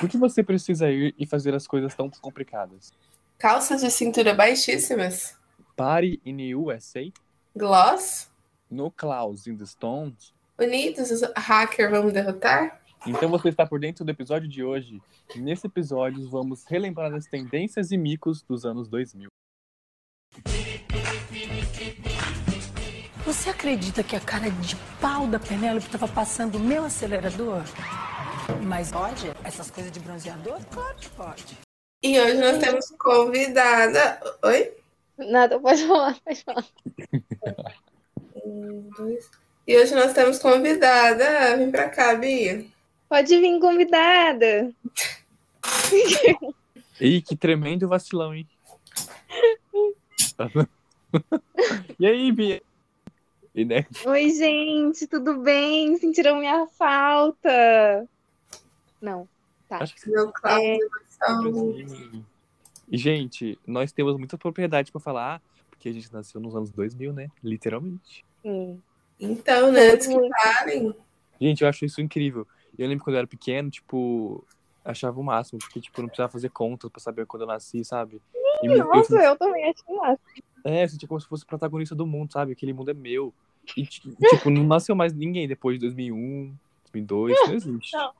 Por que você precisa ir e fazer as coisas tão complicadas? Calças de cintura baixíssimas. Party in USA? Gloss. No Klaus in the Stones? Unidos, os hackers vamos derrotar? Então você está por dentro do episódio de hoje. Nesse episódio vamos relembrar as tendências e micos dos anos 2000. Você acredita que a cara de pau da Penélope estava passando o meu acelerador? Mas pode? Essas coisas de bronzeador? Claro que pode. E hoje nós temos convidada. Oi? Nada, pode falar, pode falar. Um, dois. E hoje nós temos convidada. Vem pra cá, Bia. Pode vir convidada. Ih, que tremendo vacilão, hein? e aí, Bia? E, né? Oi, gente, tudo bem? Sentiram minha falta? Não, tá. Acho que Meu Cláudio. E, gente, nós temos muita propriedade pra falar, porque a gente nasceu nos anos 2000, né? Literalmente. Sim. Então, né? Antes que parem. Gente, eu acho isso incrível. Eu lembro quando eu era pequeno, tipo, achava o máximo, porque, tipo, eu não precisava fazer contas pra saber quando eu nasci, sabe? E Nossa, eu, eu também achei massa. é, eu sentia como se fosse o protagonista do mundo, sabe? Aquele mundo é meu. E, ti- tipo, não nasceu mais ninguém depois de 2001, 2002, não existe. Não.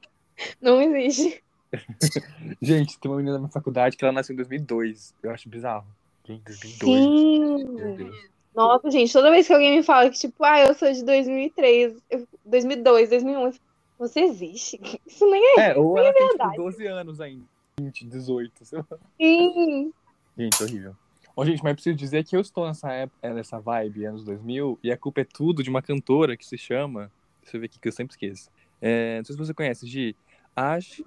Não existe. Gente, tem uma menina na minha faculdade que ela nasceu em 2002. Eu acho bizarro. Gente, 2002. Meu Sim. Nossa, gente, toda vez que alguém me fala que, tipo, ah, eu sou de 2003, eu- 2002, 2001, eu fico, você existe? Isso nem é. É, ou ela tem, verdade. tipo, 12 anos ainda. 20, 18, sei lá. Sim. Gente, horrível. Ô, gente, mas preciso dizer que eu estou nessa época, nessa vibe, anos 2000, e a culpa é tudo de uma cantora que se chama. Deixa eu ver aqui que eu sempre esqueço. É, não sei se você conhece, Gi. Ash.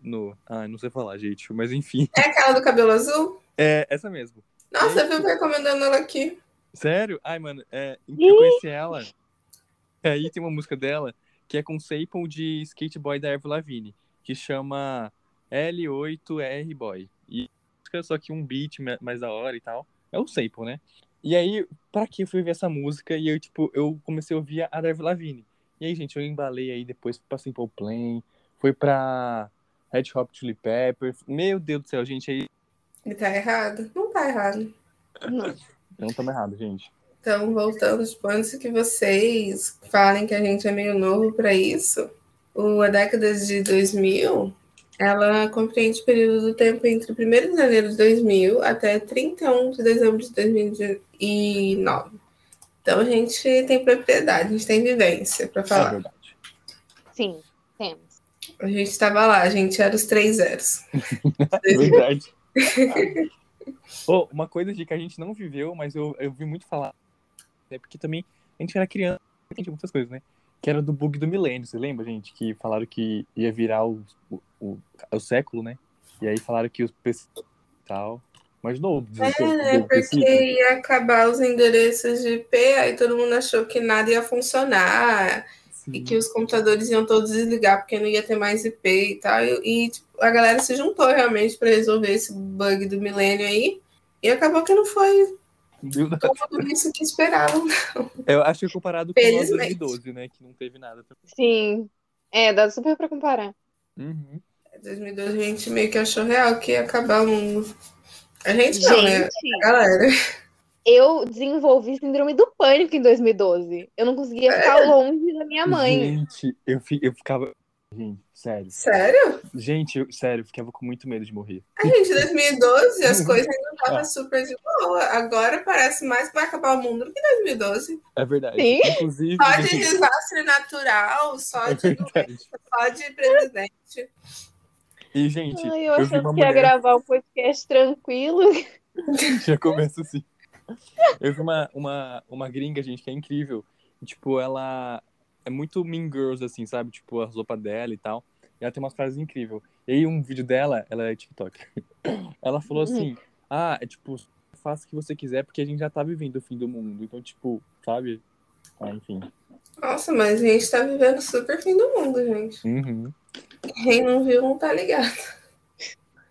No. Ah, não sei falar, gente, mas enfim. É aquela do cabelo azul? É essa mesmo. Nossa, eu fico recomendando ela aqui. Sério? Ai, mano, é, eu conheci ela. Aí tem uma música dela que é com o sample de Skate Boy da Avril Lavigne, que chama L8R Boy. E música, só que um beat ma- mais da hora e tal. É o sample, né? E aí, pra que eu fui ver essa música? E eu, tipo, eu comecei a ouvir a da Avril Lavigne. E aí, gente, eu embalei aí depois pra Simple Plan, foi pra Red Hot Chili Peppers. Meu Deus do céu, gente, aí Ele tá errado? Não tá errado. Não. não estamos errado, gente. Então, voltando, tipo, antes que vocês falem que a gente é meio novo para isso, o, a década de 2000, ela compreende o período do tempo entre 1 de janeiro de 2000 até 31 de dezembro de 2009. Então, a gente tem propriedade, a gente tem vivência para É falar. verdade. Sim, temos. A gente estava lá, a gente era os três zeros. Verdade. Ô, uma coisa de que a gente não viveu, mas eu, eu vi muito falar, é porque também a gente era criança, não entendia muitas coisas, né? Que era do bug do milênio, você lembra, gente? Que falaram que ia virar o, o, o, o século, né? E aí falaram que os PC e tal. Mas de novo, É, né? Porque ia acabar os endereços de IP, aí todo mundo achou que nada ia funcionar. E que os computadores iam todos desligar porque não ia ter mais IP e tal. E, e, tipo, a galera se juntou realmente para resolver esse bug do milênio aí. E acabou que não foi tudo isso que esperavam. Eu acho que comparado com o ano Felizmente. 2012, né? Que não teve nada. Sim. É, dá super pra comparar. Uhum. Em 2012 a gente meio que achou real que ia acabar o mundo. A gente não, né? Gente, A galera. Eu desenvolvi síndrome do pânico em 2012. Eu não conseguia ficar longe da minha mãe. Gente, eu, fi- eu ficava. Gente, sério. Sério? Gente, eu, sério, eu ficava com muito medo de morrer. A gente, em 2012, as coisas ainda estavam Ah. super de boa. Agora parece mais que vai acabar o mundo do que 2012. É verdade. Sim. Inclusive. Só de gente, desastre natural, só é de, só de presidente. E, gente, Ai, eu eu achando que ia mulher. gravar o podcast tranquilo. Já começa assim. Eu vi uma, uma, uma gringa, gente, que é incrível. Tipo, ela é muito Mean Girls, assim, sabe? Tipo, a roupa dela e tal. E ela tem umas frases incríveis. E aí, um vídeo dela, ela é TikTok. Ela falou assim: Ah, é tipo, faça o que você quiser, porque a gente já tá vivendo o fim do mundo. Então, tipo, sabe? Ah, enfim. Nossa, mas a gente tá vivendo super fim do mundo, gente. Uhum. Quem não viu não tá ligado.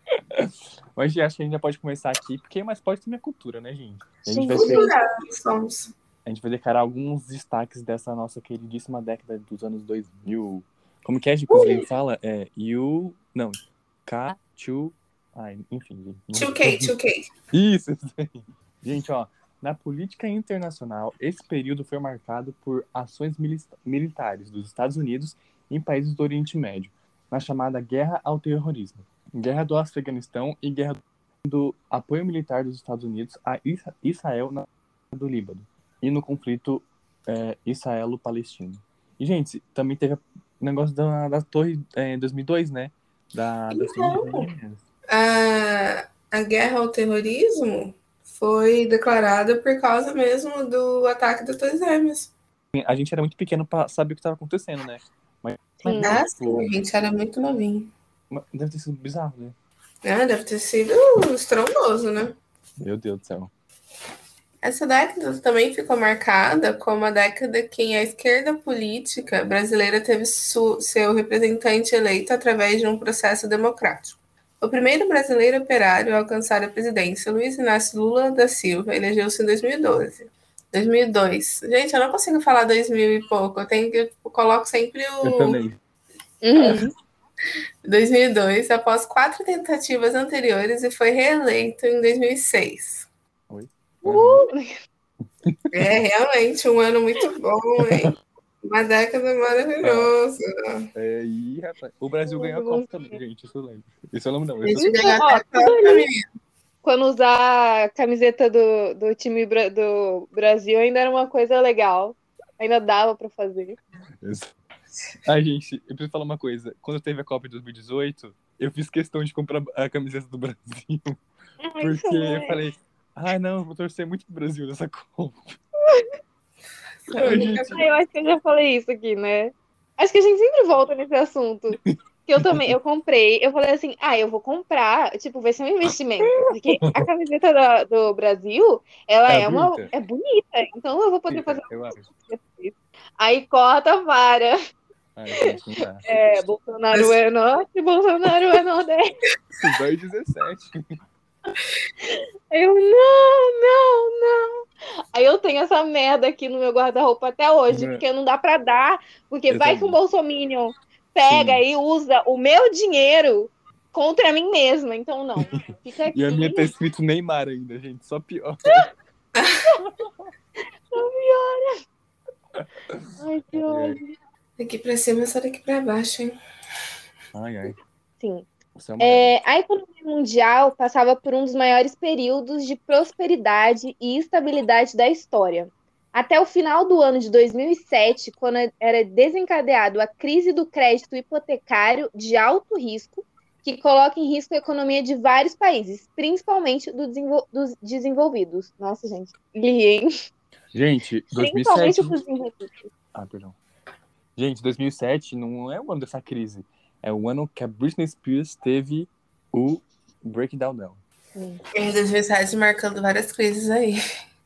Mas acho que a gente já pode começar aqui, porque mais pode ter minha cultura, né, gente? A gente Sim. vai ter Culturados somos. A gente vai declarar alguns destaques dessa nossa queridíssima década dos anos 2000. Como que é, Gico? A gente fala? É, you... Não. K, 2, ai, enfim. gente. 2K, 2K. Isso, isso aí. Gente, ó, na política internacional, esse período foi marcado por ações mili- militares dos Estados Unidos em países do Oriente Médio, na chamada Guerra ao Terrorismo, Guerra do Afeganistão e Guerra do apoio militar dos Estados Unidos a Isra- Israel na do Líbano e no conflito é, israelo-palestino. E, gente, também teve o negócio da, da torre é, em 2002, né? Da, das Então. A, a guerra ao terrorismo foi declarada por causa mesmo do ataque das Torres Gêmeas. A gente era muito pequeno pra saber o que estava acontecendo, né? Mas, Sim. Ah, tipo, sim, a gente era muito novinho. Deve ter sido bizarro, né? Ah, deve ter sido estrondoso, né? Meu Deus do céu. Essa década também ficou marcada como a década que a esquerda política brasileira teve su- seu representante eleito através de um processo democrático. O primeiro brasileiro operário a alcançar a presidência, Luiz Inácio Lula da Silva, elegeu-se em 2012. 2002. Gente, eu não consigo falar 2000 e pouco. Eu tenho que eu coloco sempre Eu o também. Uhum. 2002, após quatro tentativas anteriores e foi reeleito em 2006. É realmente um ano muito bom, hein? Uma década maravilhosa. É, e, rapaz, o Brasil ganhou a Copa também, gente. Isso eu lembro. Isso eu lembro, não. Isso Ó. Quando usar a camiseta do, do time do Brasil ainda era uma coisa legal. Ainda dava pra fazer. Isso. Ai, gente, eu preciso falar uma coisa. Quando teve a Copa de 2018, eu fiz questão de comprar a camiseta do Brasil. Porque eu falei, ai não, eu vou torcer muito pro Brasil nessa Copa. Ai, gente, Ah, eu acho que eu já falei isso aqui, né? Acho que a gente sempre volta nesse assunto. Que eu também, eu comprei, eu falei assim, ah, eu vou comprar, tipo, vai ser um investimento. Porque a camiseta da- do, Brasil, ela É é, uma, bonita. é bonita, então eu vou poder fazer. eu acho. Aí corta, para. Dá. É, Bolsonaro é norte, Bolsonaro é nordeste. 2017. Aí eu, não, não, não. Aí eu tenho essa merda aqui no meu guarda-roupa até hoje, É. porque não dá pra dar, porque vai que o Exatamente. Bolsominion pega Sim. e usa o meu dinheiro contra mim mesma. Então, não. Fica aqui. E a minha tá escrito Neymar ainda, gente. Só pior. Ai, que ódio. Daqui pra cima, só daqui pra baixo, hein? Ai, ai. Sim. É É, a economia mundial passava por um dos maiores períodos de prosperidade e estabilidade da história. Até o final do ano de 2007, quando era desencadeado a crise do crédito hipotecário de alto risco, que coloca em risco a economia de vários países, principalmente do desenvol- dos desenvolvidos. Nossa, gente, li, hein? Gente, Principalmente 2007. dos desenvolvidos. Ah, perdão. Gente, 2007 não é o ano dessa crise. É o ano que a Britney Spears teve o breakdown dela. Em 2007, marcando várias crises aí.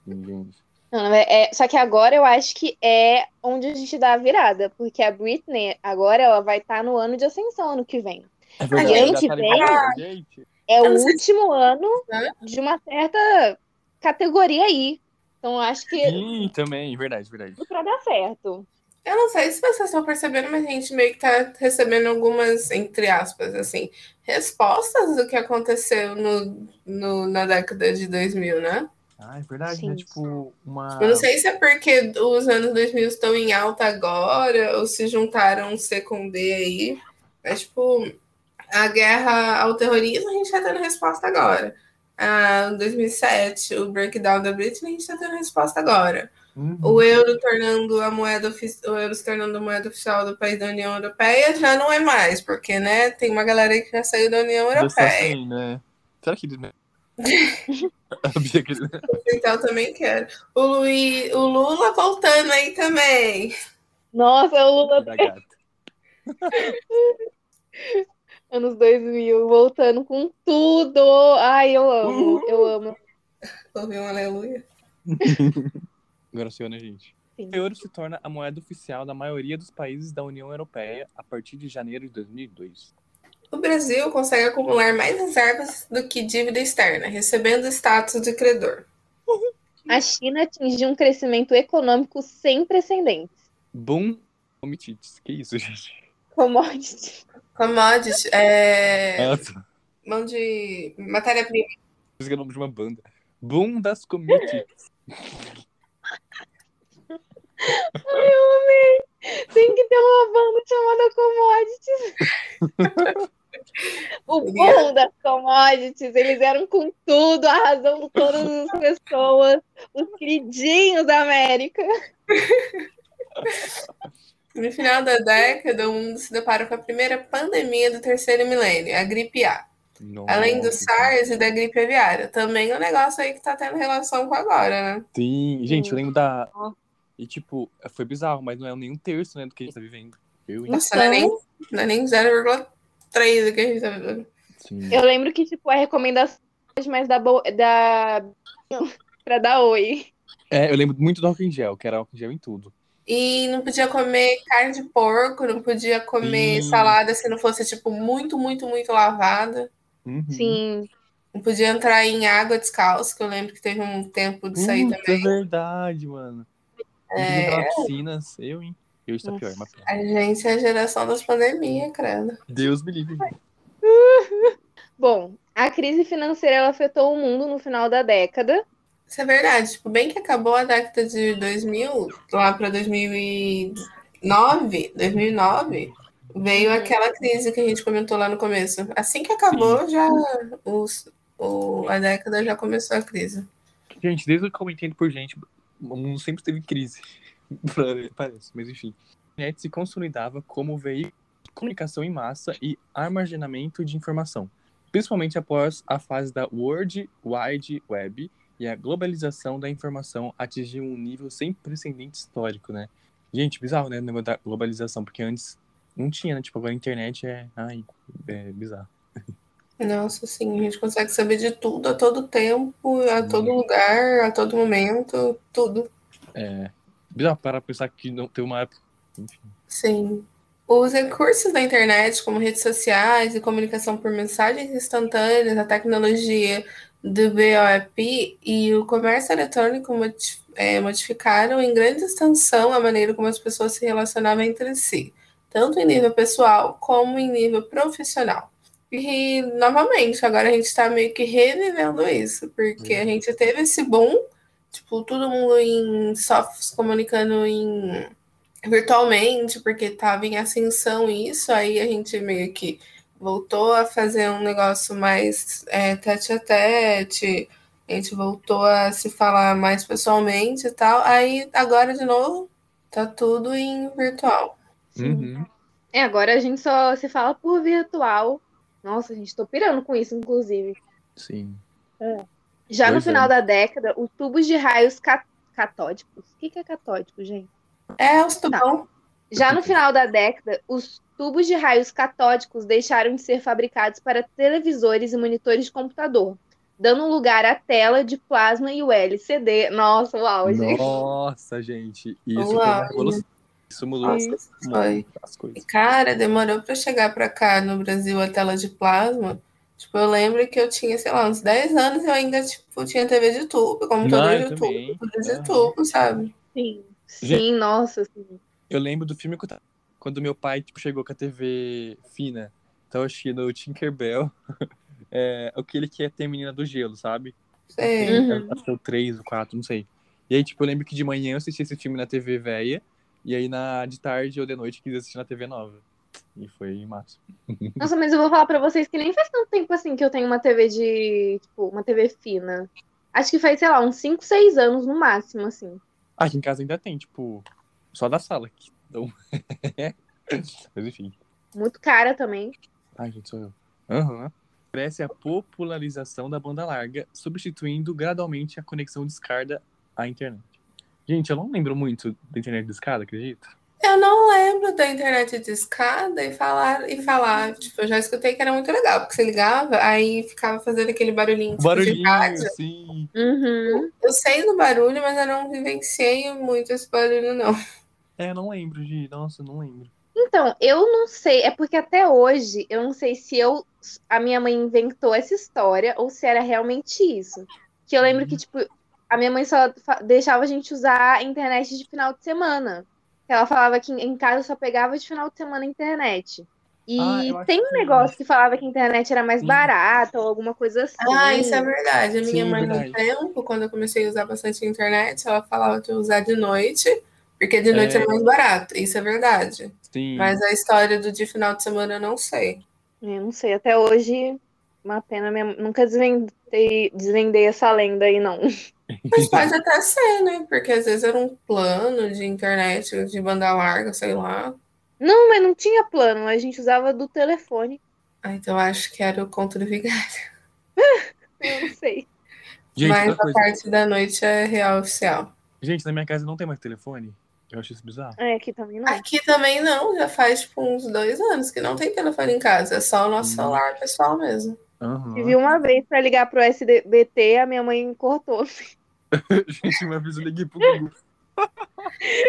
Gente. Não, é- é- só que agora eu acho que é onde a gente dá a virada, porque a Britney agora ela vai estar no ano de ascensão ano que vem. É verdade, gente, já tá vem- gente. É o último ano Hã? de uma certa categoria aí. Então eu acho que Sim, também, verdade, verdade. tudo pra dar certo. Eu não sei se vocês estão percebendo, mas a gente meio que tá recebendo algumas, entre aspas, assim, respostas do que aconteceu no, no- na década de 2000, né? Ah, é verdade, Sim. né? Tipo, uma. Eu não sei se é porque os anos 2000 estão em alta agora ou se juntaram C com D aí. Mas, tipo, a guerra ao terrorismo a gente tá dando resposta agora. Ah, 2007, o breakdown da Britney, a gente tá dando resposta agora. Uhum. O euro tornando a moeda o euro se tornando a moeda oficial do país da União Europeia já não é mais, porque né, tem uma galera aí que já saiu da União Europeia. assim, né? Será que Bia que- Então também quero. O, Luí, o Lula voltando aí também. Nossa, o Lula anos 2000 voltando com tudo. Ai, eu amo, eu amo. Ouvi um aleluia. Né, gente? Sim. O euro se torna a moeda oficial da maioria dos países da União Europeia a partir de janeiro de 2002. O Brasil consegue acumular mais reservas do que dívida externa, recebendo status de credor. A China atingiu um crescimento econômico sem precedentes. Boom omitites. Que isso, gente? Commodity. Commodity, é... Mão de matéria-prima. esse é o nome de uma banda. Boom das Committee. Tem que ter uma banda chamada Commodities. o bom das Commodities, eles eram com tudo, arrasando todas as pessoas, os queridinhos da América. No final da década, o mundo se deparou com a primeira pandemia do terceiro milênio, a gripe A. Além do Nossa. SARS e da gripe aviária. Também é um negócio aí que tá tendo relação com agora, né? Sim, gente, eu lembro da. E tipo, foi bizarro, mas não é nem um terço, né, do que a gente tá vivendo. Eu? Nossa, não é nem, não é nem 0,3 do que a gente tá vivendo. Sim. Eu lembro que, tipo, a recomendação mais da, bo... da... pra dar oi. É, eu lembro muito do álcool em gel, que era álcool em gel em tudo. E não podia comer carne de porco, não podia comer Sim. salada se não fosse, tipo, muito, muito, muito lavada. Uhum. Sim. Não podia entrar em água descalço, que eu lembro que teve um tempo disso aí Putz, é também. verdade, mano. É. É... piscinas, eu, hein? Eu está pior, mas A gente é a geração das pandemias, credo. Deus me livre. Bom, a crise financeira ela afetou o mundo no final da década. Isso é verdade. Tipo, bem que acabou a década de 2000, lá para 2009, 2009, veio Uhum. aquela crise que a gente comentou lá no começo. Assim que acabou, já os, o, a década já começou a crise. Gente, desde que eu entendo por gente, o mundo sempre teve crise. Parece, mas enfim. A internet se consolidava como veículo de comunicação em massa e armazenamento de informação, principalmente após a fase da World Wide Web e a globalização da informação atingiu um nível sem precedente histórico, né? Gente, bizarro, né? O negócio da globalização, porque antes não tinha, né? Tipo, agora a internet é. Ai, é bizarro. Nossa, sim, a gente consegue saber de tudo a todo tempo, a todo lugar, a todo momento, tudo. É. Bizarro para pensar que não teve uma época. Enfim. Sim. Os recursos da internet, como redes sociais e comunicação por mensagens instantâneas, a tecnologia do BOEP e o comércio eletrônico é, modificaram em grande extensão a maneira como as pessoas se relacionavam entre si, tanto em nível pessoal como em nível profissional. E, novamente, agora a gente está meio que revivendo isso, porque a gente teve esse boom, tipo, todo mundo em softs comunicando em virtualmente, porque estava em ascensão isso, aí a gente meio que voltou a fazer um negócio mais é, tete a tete, a gente voltou a se falar mais pessoalmente e tal, aí agora de novo tá tudo em virtual. Uhum. É, agora a gente só se fala por virtual. Nossa, gente, tô pirando com isso, inclusive. Sim. Já no Pois é. final da década, os tubos de raios ca- catódicos. O que, que é catódico, gente? É, os tubão. Já no final da década, os tubos de raios catódicos deixaram de ser fabricados para televisores e monitores de computador, dando lugar à tela de plasma e o LCD. Nossa, uau, gente. Nossa, gente. Isso foi Uau. uma revolução. Isso mudou Nossa, muito foi. as coisas. Cara, demorou para chegar para cá no Brasil a tela de plasma. Tipo, eu lembro que eu tinha, sei lá, uns 10 anos e eu ainda, tipo, tinha TV de tubo, como todo eu YouTube, também. tudo de tubo, sabe? Sim, Gente. sim, nossa. Sim. Eu lembro do filme quando meu pai tipo, chegou com a TV fina. Então eu assistindo o Tinkerbell. É, aquele que é ter menina do gelo, sabe? Sei. Uhum. Acho que o 3, o 4, não sei. E aí, tipo, eu lembro que de manhã eu assisti esse filme na TV velha. E aí na, de tarde ou de noite quis assistir na TV nova. E foi massa. Nossa, mas eu vou falar pra vocês que nem faz tanto tempo assim que eu tenho uma TV de, tipo, uma TV fina. Acho que faz, sei lá, uns 5, 6 anos no máximo, assim. Ah, aqui em casa ainda tem, tipo, só da sala aqui. Então... Mas enfim. Muito cara também. Ai, gente, sou eu. Aham. Cresce a popularização da banda larga, substituindo gradualmente a conexão de escada à internet. Gente, eu não lembro muito da internet de escada, acredita? Eu não lembro da internet de escada e falar, e falar. Tipo, eu já escutei que era muito legal, porque você ligava, aí ficava fazendo aquele barulhinho, tipo, de Barulhinho, rádio. sim. Uhum. Eu sei do barulho, mas eu não vivenciei muito esse barulho, não. É, eu não lembro, Gi. Nossa, eu não lembro. Então, eu não sei, é porque até hoje eu não sei se eu a minha mãe inventou essa história ou se era realmente isso. Que eu lembro que tipo a minha mãe só deixava a gente usar a internet de final de semana. que ela falava que em casa só pegava de final de semana a internet. E Ah, tem um que- negócio que falava que a internet era mais Sim. barata ou alguma coisa assim. Ah, isso é verdade. A minha Sim, mãe, no verdade. tempo, quando eu comecei a usar bastante a internet, ela falava que eu usar de noite, porque de noite é, É. mais barato. Isso é verdade. Sim. Mas a história do de final de semana eu não sei. Eu não sei, até hoje, uma pena, minha... nunca desvendei, desvendei essa lenda aí, não. Mas pode até ser, né? Porque às vezes era um plano de internet, de banda larga, sei lá. Não, mas não tinha plano, a gente usava do telefone. Ah, então eu acho que era o conto do vigário. Eu não sei. Gente, Mas a coisa. parte da noite é real oficial. Gente, na minha casa não tem mais telefone. Eu acho isso bizarro. É, aqui também não. Aqui também não, já faz tipo uns dois anos que não tem telefone em casa, é só o nosso Hum. celular pessoal mesmo. Aham. Tive uma vez pra ligar pro SBT, a minha mãe cortou. Gente, uma vez eu liguei pro Google.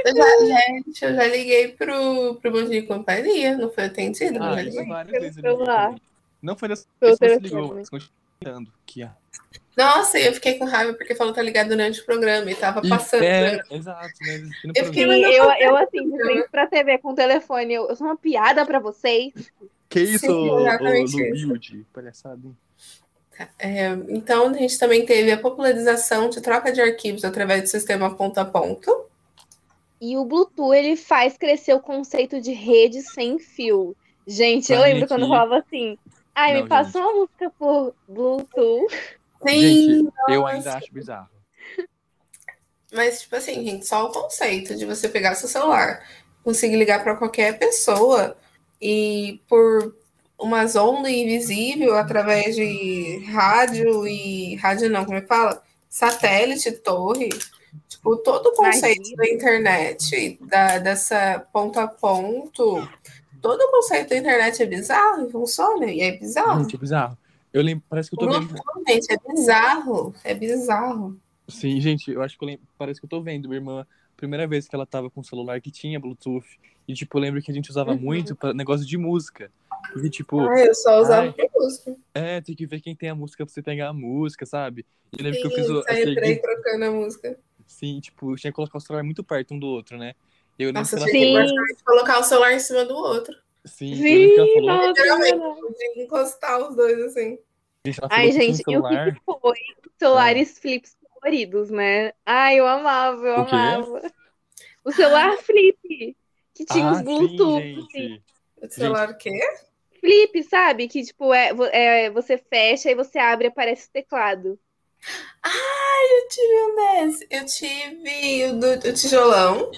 Eu já, gente, eu já liguei pro, pro Bom Dia e Companhia, não foi atendido? mas Ah, já liguei. vezes eu também. Não foi dessa vez que você ligou, mas continua ligando. Que, ah. Nossa, eu fiquei com raiva porque falou que tá ligado durante o programa e tava passando. é, né? exato, né? Eu fiquei, eu, eu assim, de frente pra TV com o telefone, eu, eu sou uma piada pra vocês. Que isso, Sim, ô, ô, exatamente Lu isso. Build? Palhaçada, hein? É, então, a gente também teve a popularização de troca de arquivos através do sistema ponto a ponto. E o Bluetooth, ele faz crescer o conceito de rede sem fio. Gente, eu lembro quando eu falava assim, ai, Não, me passa uma música por Bluetooth. Sim, Gente, eu ainda acho bizarro. Mas, tipo assim, gente, só o conceito de você pegar seu celular, conseguir ligar para qualquer pessoa e por uma onda invisível através de rádio e. Rádio não, como é que fala? Satélite, torre. Tipo, todo o conceito Imagina. da internet, da, dessa ponto a ponto, todo o conceito da internet é bizarro e funciona, e é bizarro. Gente, é bizarro. Eu lembro, parece que eu tô vendo. Gente, é bizarro, é bizarro. Sim, gente, eu acho que eu lembro, parece que eu tô vendo minha irmã, primeira vez que ela tava com um celular que tinha Bluetooth. E, tipo, eu lembro que a gente usava Uhum. muito pra negócio de música. E, tipo, Ah, eu só usava Ai. pra música. é, tem que ver quem tem a música pra você pegar a música, sabe? E eu lembro que eu Sim, fiz o. por aí aquele- trocando a música. Sim, tipo, tinha que colocar o celular muito perto um do outro, né? Eu Nossa, tinha que colocar o celular em cima do outro. Sim, eu lembro que ela Sim, falou. nossa, Literalmente, encostar os dois assim. Ai, um gente, e o que foi celulares flips coloridos, né? Ai, eu amava, eu O amava. O celular flip, que tinha ah, os Bluetooth, sim, assim. O celular o quê? Flip, sabe? Que, tipo, é, é, você fecha e você abre e aparece o teclado. Eu tive um desse. Eu tive o do o tijolão.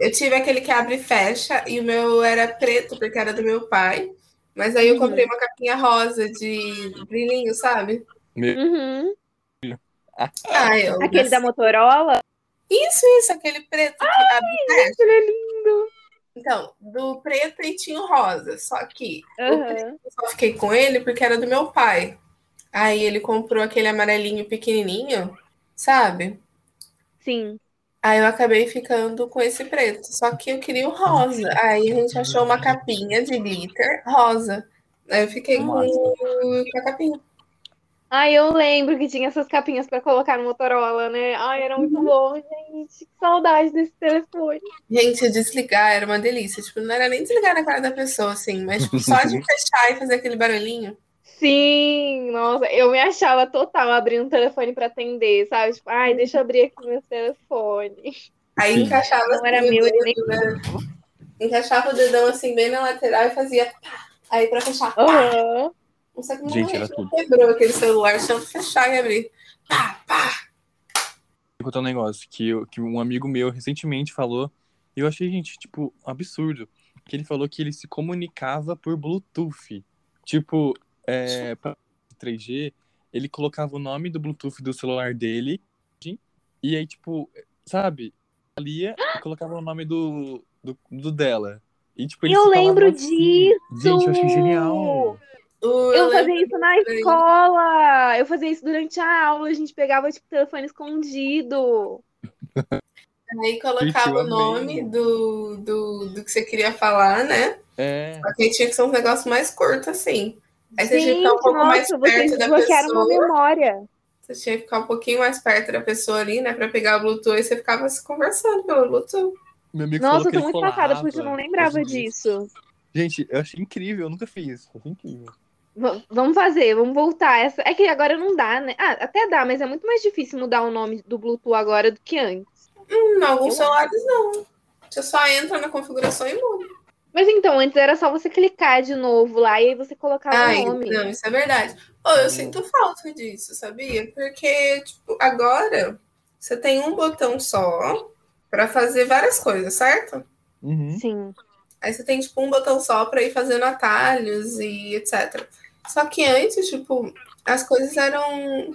Eu tive aquele que abre e fecha. E o meu era preto, porque era do meu pai. Mas aí eu Uhum. comprei uma capinha rosa de brilhinho, sabe? Uhum. Ah, eu Aquele da Motorola. Isso, isso, aquele preto que abre e fecha. Ele é lindo. Então, do preto e tinha o rosa. Só que Aham. Eu só fiquei com ele porque era do meu pai. Aí ele comprou aquele amarelinho pequenininho, sabe? Sim. Aí eu acabei ficando com esse preto. Só que eu queria o rosa. Aí a gente achou uma capinha de glitter rosa. Aí eu fiquei com, com a capinha. Ai, eu lembro que tinha essas capinhas pra colocar no Motorola, né? Ai, era muito bom, gente. Que saudade desse telefone. Gente, desligar era uma delícia. Tipo, não era nem desligar na cara da pessoa, assim, mas tipo, só de fechar e fazer aquele barulhinho. Sim, nossa, eu me achava total abrindo o telefone pra atender, sabe? Tipo, ai, deixa eu abrir aqui meu telefone. Aí Sim. encaixava Não era assim, o meu, ele nem. dedo, né? Encaixava o dedão assim bem na lateral e fazia pá. Aí pra fechar, pá. Aham. Não sei como Gente, era tudo. quebrou aquele celular, só fechar e abrir. Pá, pá. Vou contar um negócio que, eu- que um amigo meu recentemente falou. E eu achei, gente, tipo, absurdo. Que ele falou que ele se comunicava por Bluetooth. Tipo, é, pra 3G, ele colocava o nome do Bluetooth do celular dele. E aí, tipo, sabe? Lia e colocava o nome do, do, do dela. E, tipo, Eu lembro assim. disso! Gente, eu achei genial. Eu lembro fazia isso na escola! Eu fazia isso durante a aula, a gente pegava, tipo, telefone escondido. Aí colocava eu o nome do, do, do que você queria falar, né? É. Só que tinha que ser uns negócios mais curtos, assim. Aí você tinha que Gente, ficar um pouco mais nossa, vocês perto da desbloquearam uma pessoa. memória. Você tinha que ficar um pouquinho mais perto da pessoa ali, né? Pra pegar o Bluetooth e você ficava se conversando pelo Bluetooth. Meu amigo Nossa, eu tô muito passada, porque eu não lembrava disso. disso. Gente, eu achei incrível, eu nunca fiz. Achei incrível. V- vamos fazer, vamos voltar. Essa... É que agora não dá, né? Ah, até dá, mas é muito mais difícil mudar o nome do Bluetooth agora do que antes. Hum, alguns Eu celulares não. Você só entra na configuração e muda. Mas então, antes era só você clicar de novo lá e aí você colocava Ai, o nome. não, isso é verdade. Ô, eu sinto falta disso, sabia? Porque, tipo, agora você tem um botão só pra fazer várias coisas, certo? Uhum. Sim. Aí você tem, tipo, um botão só pra ir fazendo atalhos e etc. Só que antes, tipo, as coisas eram.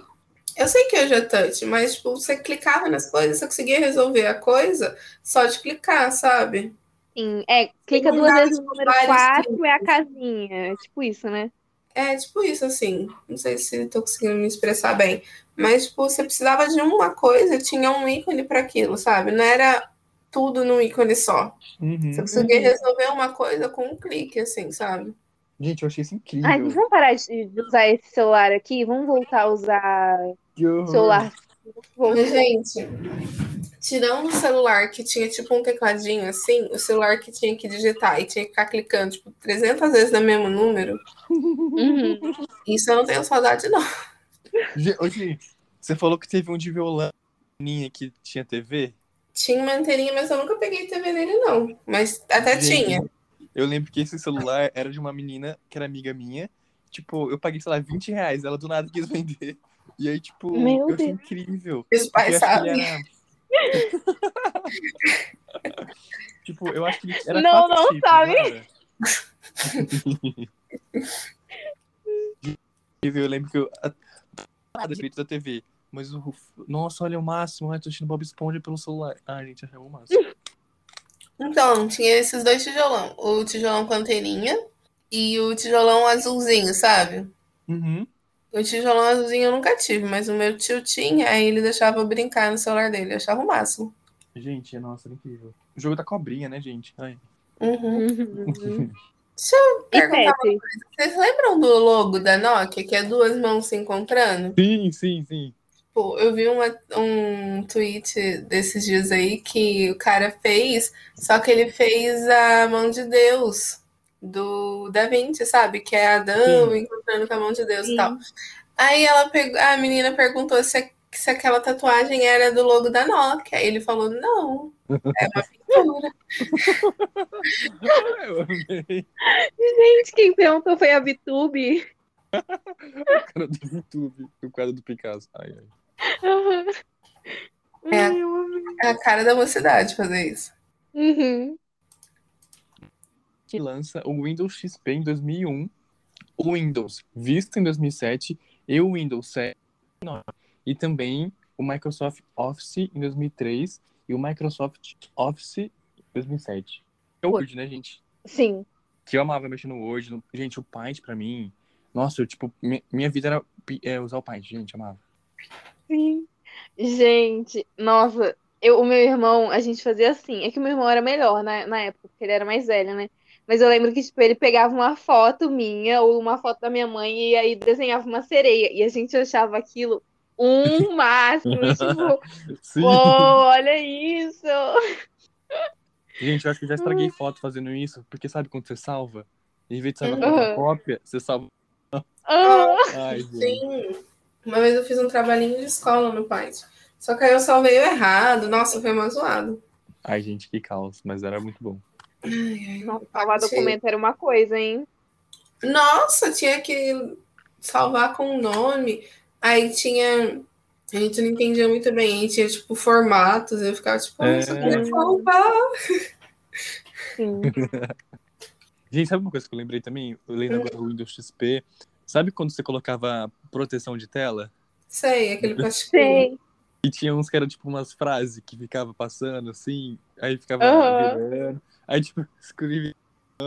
Eu sei que hoje é touch, mas, tipo, você clicava nas coisas, você conseguia resolver a coisa só de clicar, sabe? Sim. É, clica duas vezes no tipo, número vários 4 é a casinha. É tipo isso, né? É tipo isso, assim. Não sei se tô conseguindo me expressar bem. Mas, tipo, você precisava de uma coisa, tinha um ícone para aquilo, sabe? Não era tudo num ícone só. Uhum. Você conseguia resolver uma coisa com um clique, assim, sabe? Gente, eu achei isso incrível. Ai, vamos parar de usar esse celular aqui? Vamos voltar a usar celular. Mas, gente, tirando o celular que tinha, tipo, um tecladinho assim, o celular que tinha que digitar e tinha que ficar clicando, tipo, 300 vezes no mesmo número, Uhum. isso eu não tenho saudade, não. Gente, você falou que teve um de violão que tinha TV? Tinha uma anteirinha, mas eu nunca peguei TV nele, não. Mas até Gente, tinha. Eu lembro que esse celular era de uma menina que era amiga minha. Tipo, eu paguei, sei lá, 20 reais. Ela do nada quis vender. E aí, tipo, Meu eu achei Deus. incrível. Os pais eu sabem. era... tipo, eu acho que ele era Não, não chips, sabe. eu lembro que eu... Nada direito da TV. Mas o... Nossa, olha o máximo. Ai, tô assistindo Bob Esponja pelo celular. Ai, gente, achei o máximo. Então, tinha esses dois tijolão. O tijolão com anteirinha e o tijolão azulzinho, sabe? Uhum. O tijolão azulzinho eu nunca tive, mas o meu tio tinha, aí ele deixava eu brincar no celular dele. Eu achava o máximo. Gente, nossa, era incrível. O jogo da cobrinha, né, gente? Ai. Uhum. Uhum. Deixa eu perguntar, Tetris? vocês lembram do logo da Nokia, que é duas mãos se encontrando? Sim, sim, sim. Pô, eu vi uma- um tweet desses dias aí que o cara fez, só que ele fez a mão de Deus do Da Vinci, sabe? Que é Adão Sim. encontrando com a mão de Deus Sim. e tal. Aí ela pegou, a menina perguntou se, se aquela tatuagem era do logo da Nokia. Aí ele falou: não, é uma pintura. Eu amei. Gente, quem perguntou foi a Vitube. O cara do YouTube, o quadro do Picasso. Ai, ai. Uhum. É. Ai. É a cara da mocidade fazer isso. Uhum. Que lança o Windows XP em 2001, o Windows Vista em 2007 e o Windows 7 em 2009. E também o Microsoft Office em 2003 e o Microsoft Office em 2007. É o Word, né, gente? Sim. Que eu amava mexer no Word. no- Gente, o Paint pra mim... Nossa, eu, tipo, mi- minha vida era é, usar o Paint, gente, amava. Sim. Gente, nossa, eu, o meu irmão, a gente fazia assim. É que o meu irmão era melhor na, na época, porque ele era mais velho, né? Mas eu lembro que, tipo, ele pegava uma foto minha ou uma foto da minha mãe e aí desenhava uma sereia. E a gente achava aquilo um máximo. Tipo, Sim. olha isso! Gente, eu acho que eu já estraguei foto fazendo isso, porque sabe quando você salva? Em vez de salvar Uhum. uma cópia, você salva. Ah, Ai, gente. Sim. Uma vez eu fiz um trabalhinho de escola no Paint. Só que aí eu salvei o errado. Nossa, foi uma zoado. Ai, gente, que caos, mas era muito bom. nossa, salvar documento era uma coisa, hein? Nossa, tinha que salvar com o nome. Aí tinha. A gente não entendia muito bem. Aí tinha, tipo, formatos. Eu ficava, tipo, eu só É. queria salvar. Sim. Gente, sabe uma coisa que eu lembrei também? Eu lembro agora do Windows XP. Sabe quando você colocava proteção de tela? Sei, aquele plastiquinho. Sei. E tinha uns que eram tipo umas frases que ficava passando assim, aí ficava virando. Aí, tipo, escrevia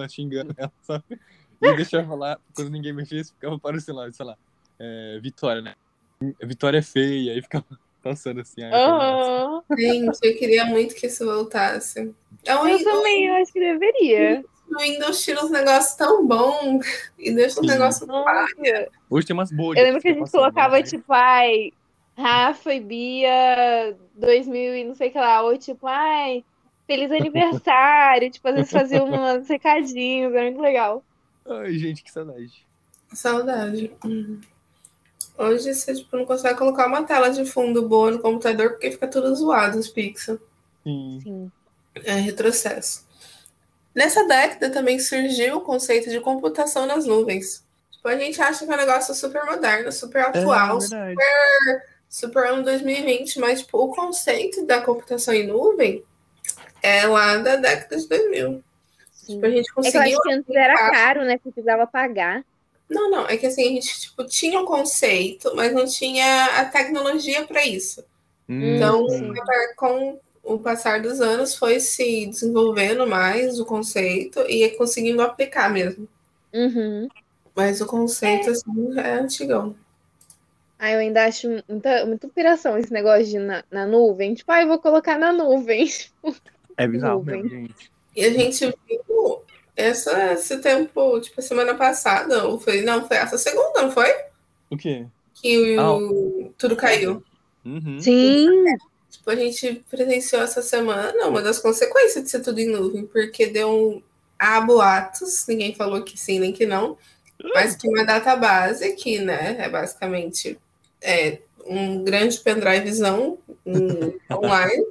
xingando ela, sabe? E deixava lá, quando ninguém mexesse, ficava aparecendo lá, sei lá, é, Vitória, né? Vitória é feia, aí ficava passando assim. aí Aham. Gente, eu queria muito que isso voltasse. É um Eu também, eu acho que deveria. O Windows tira uns negócios tão bons e deixa Sim. negócios Nossa. Hoje tem umas bolhas. Eu lembro que a gente colocava, né? tipo, ai, Rafa e Bia 2000 e não sei o que lá, ou tipo, ai, Feliz aniversário, tipo, às vezes fazia uns recadinhos, era muito legal. Ai, gente, que saudade. Saudade. Uhum. Hoje você tipo, não consegue colocar uma tela de fundo boa no computador porque fica tudo zoado os pixels. Sim. Sim. É retrocesso. Nessa década também surgiu o conceito de computação nas nuvens. Tipo, a gente acha que é um negócio super moderno, super atual, É verdade. super ano 2020, mas tipo, o conceito da computação em nuvem é lá da década de 2000. Sim. Tipo, a gente É que eu conseguiu acho que antes era caro, né? Que precisava pagar. Não, não, é que assim, a gente tipo, tinha um conceito, mas não tinha a tecnologia para isso. Hum, Então, sim. com o passar dos anos, foi se desenvolvendo mais o conceito e conseguindo aplicar mesmo. Uhum. Mas o conceito, assim, é antigão. Ah, eu ainda acho muita, muita inspiração esse negócio de na, na nuvem. Tipo, ah, eu vou colocar na nuvem. é bizarro nuvem. mesmo, gente. E a gente viu essa, esse tempo, tipo, semana passada, ou foi, não, foi essa segunda, não foi? O quê? Que o, tudo caiu. Uhum. Sim. Tipo, a gente presenciou essa semana. Uma das consequências de ser tudo em nuvem, porque deu um há boatos, ninguém falou que sim nem que não, mas que uma database que, né, é basicamente é, um grande pendrivezão um, online,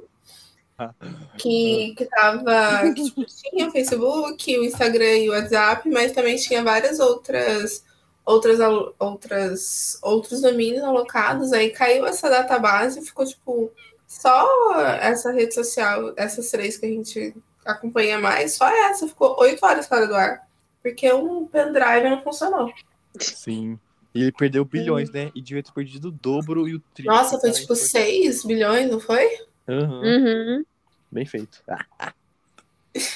que, que tava, que tipo, tinha o Facebook, o Instagram e o WhatsApp, mas também tinha várias outras outras outras outros domínios alocados, aí caiu essa database e ficou tipo só essa rede social, essas três que a gente acompanha mais, só essa ficou oito horas fora do ar, porque um pendrive não funcionou. Sim. E ele perdeu bilhões, né? E devia ter perdido o dobro e o triplo. Nossa, foi tipo foi- 6 bilhões, não foi? Aham. Uhum. Bem feito.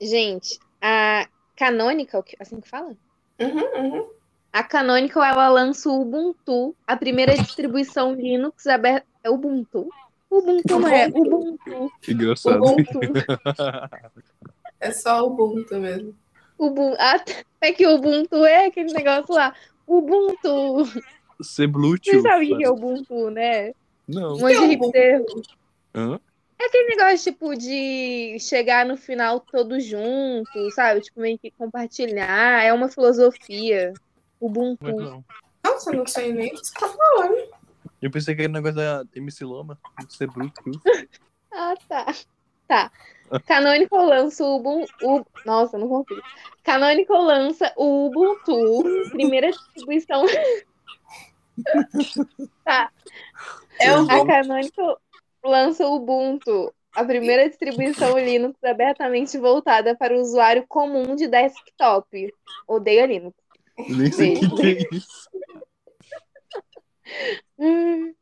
Gente, a Canonical, assim que fala? Uhum, uhum. A Canonical, ela lança o Ubuntu, a primeira distribuição Linux aberta. É Ubuntu? Ubuntu não é, Ubuntu. que engraçado. Ubuntu. É só o Ubuntu mesmo. Ubuntu. Ah, é que Ubuntu é aquele negócio lá. Ubuntu. Ser Bluetooth. Você sabe o que é Ubuntu, né? Não. Um monte de Que é. Hã? É aquele negócio, tipo, de chegar no final todos juntos, sabe? Tipo, meio que compartilhar. É uma filosofia. Ubuntu. Não. Nossa, eu não sei nem o que você tá falando. Eu pensei que era negócio da MC Loma. Ser Bluetooth. Ah, tá. Tá. Canonical lança o Ubuntu. Nossa, não consigo. Canonical lança o Ubuntu, primeira distribuição. tá. É o A Canonical lança o Ubuntu, a primeira distribuição Linux abertamente voltada para o usuário comum de desktop. Odeio Linux. Nem sei o que, que é isso. Hum,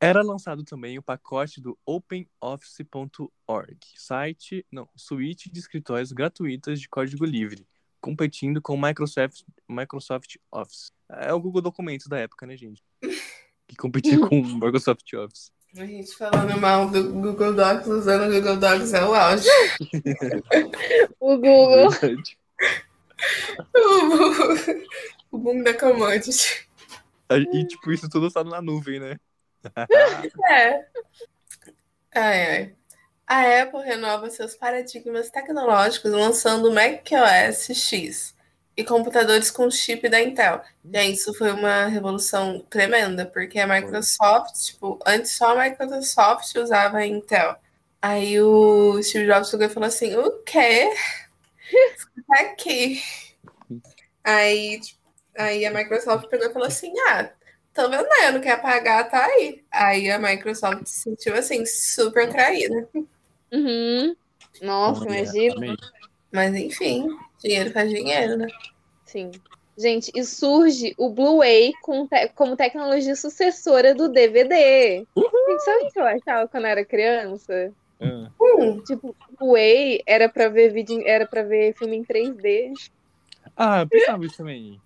Era lançado também o pacote do OpenOffice.org, site, não, suíte de escritórios gratuitas de código livre, competindo com o Microsoft, Microsoft Office. É o Google Documentos da época, né, gente? Que competia com o Microsoft Office. A gente falando mal do Google Docs, usando o Google Docs é o auge. o Google. Verdade. o boom da commodity. E, tipo, isso tudo tá na nuvem, né? É. Ai, ai. A Apple renova seus paradigmas tecnológicos lançando o macOS X e computadores com chip da Intel. Gente, isso foi uma revolução tremenda, porque a Microsoft, tipo, antes só a Microsoft usava a Intel. Aí o Steve Jobs chegou e falou assim: o quê? Tá aqui. Aí, tipo, aí a Microsoft pegou e falou assim: ah, tô vendendo, quer pagar, tá aí. Aí a Microsoft se sentiu assim, super traída. Uhum. Nossa, Olha, imagina. amei. Mas enfim, dinheiro faz dinheiro, né? Sim. Gente, e surge o Blu-ray com te- como tecnologia sucessora do DVD. Gente, sabe o que eu achava quando eu era criança? Ah, Hum, Tipo, o Blu-ray era pra ver vídeo, era para ver filme em 3D. Ah, eu pensava isso também.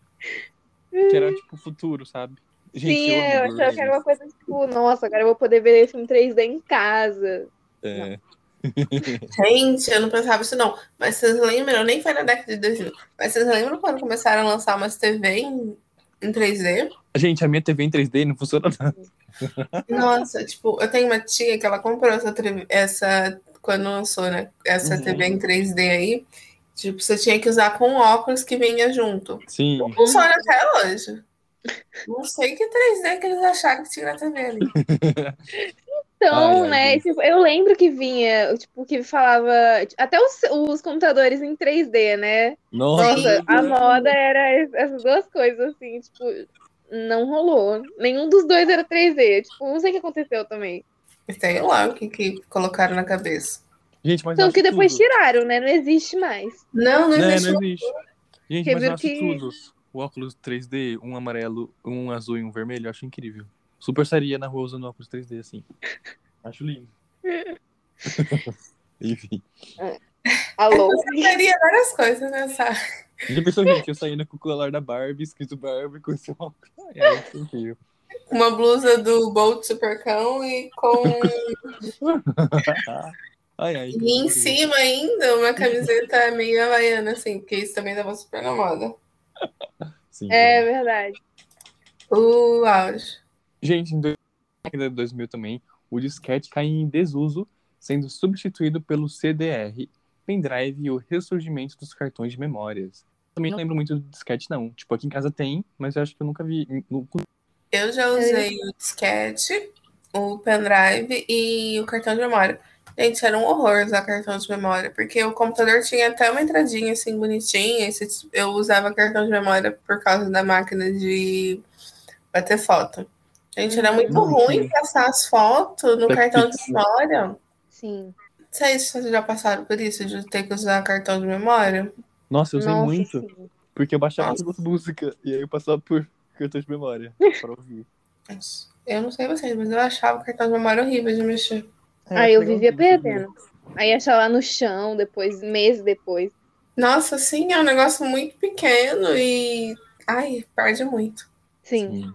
Que era tipo o futuro, sabe? Gente, Sim, eu eu achava que era uma coisa tipo, nossa, agora eu vou poder ver filme 3D em casa. É. gente, eu não pensava isso não. Mas vocês lembram, nem foi na década de 2000, mas vocês lembram quando começaram a lançar umas TV em, em 3D? Gente, a minha TV em 3D não funciona nada. Nossa, tipo, eu tenho uma tia que ela comprou essa, essa quando lançou, né? Essa Uhum. TV em 3D aí. Tipo, você tinha que usar com óculos que vinha junto. Sim. Funciona até hoje. Não sei que 3D que eles acharam que tinha na TV ali. Então, Ai, ai, né? gente. tipo, eu lembro que vinha, tipo, que falava. Até os, os computadores em 3D, né? Nossa. Nossa, a moda era es- essas duas coisas, assim, tipo, não rolou. Nenhum dos dois era 3D. Tipo, não sei o que aconteceu também. Sei lá o que, que colocaram na cabeça. Gente, mas Então, acho que depois tudo. tiraram, né? Não existe mais. Não, não Né, existe. não existe. Gente, mas eu acho que- tudo. O óculos 3D, um amarelo, um azul e um vermelho, eu acho incrível. Super sairia na rua usando óculos 3D, assim. Acho lindo. Enfim. Alô? Eu faria várias coisas nessa. Já pensou, gente, eu saindo com o colar da Barbie, escrito Barbie, com esse óculos. É, isso é incrível. Uma blusa do Bolt Supercão e com. Ai, ai. e em cima ainda uma camiseta meio havaiana, assim, porque isso também dava super na moda. Sim, É verdade. O auge. Gente, em dois- na década de 2000 também, o disquete cai em desuso, sendo substituído pelo CDR, pendrive e o ressurgimento dos cartões de memórias. Também não lembro muito do disquete, não. Tipo, aqui em casa tem, mas eu acho que eu nunca vi. Eu já usei o disquete, o pendrive e o cartão de memória. Gente, era um horror usar cartão de memória, porque o computador tinha até uma entradinha assim bonitinha. e se- Eu usava cartão de memória por causa da máquina de bater foto. Gente, era muito Uhum. ruim passar as fotos no cartão de memória. Sim. Não sei se vocês já passaram por isso, de ter que usar cartão de memória. Nossa, eu usei Nossa, muito, sim. porque eu baixava Nossa. todas as músicas e aí eu passava por cartão de memória pra ouvir. Eu não sei vocês, mas eu achava o cartão de memória horrível de mexer. É, Aí eu vivia perdendo. Aí achar lá no chão, depois, meses depois. Nossa, sim, é um negócio muito pequeno e. Ai, perde muito. Sim. Sim.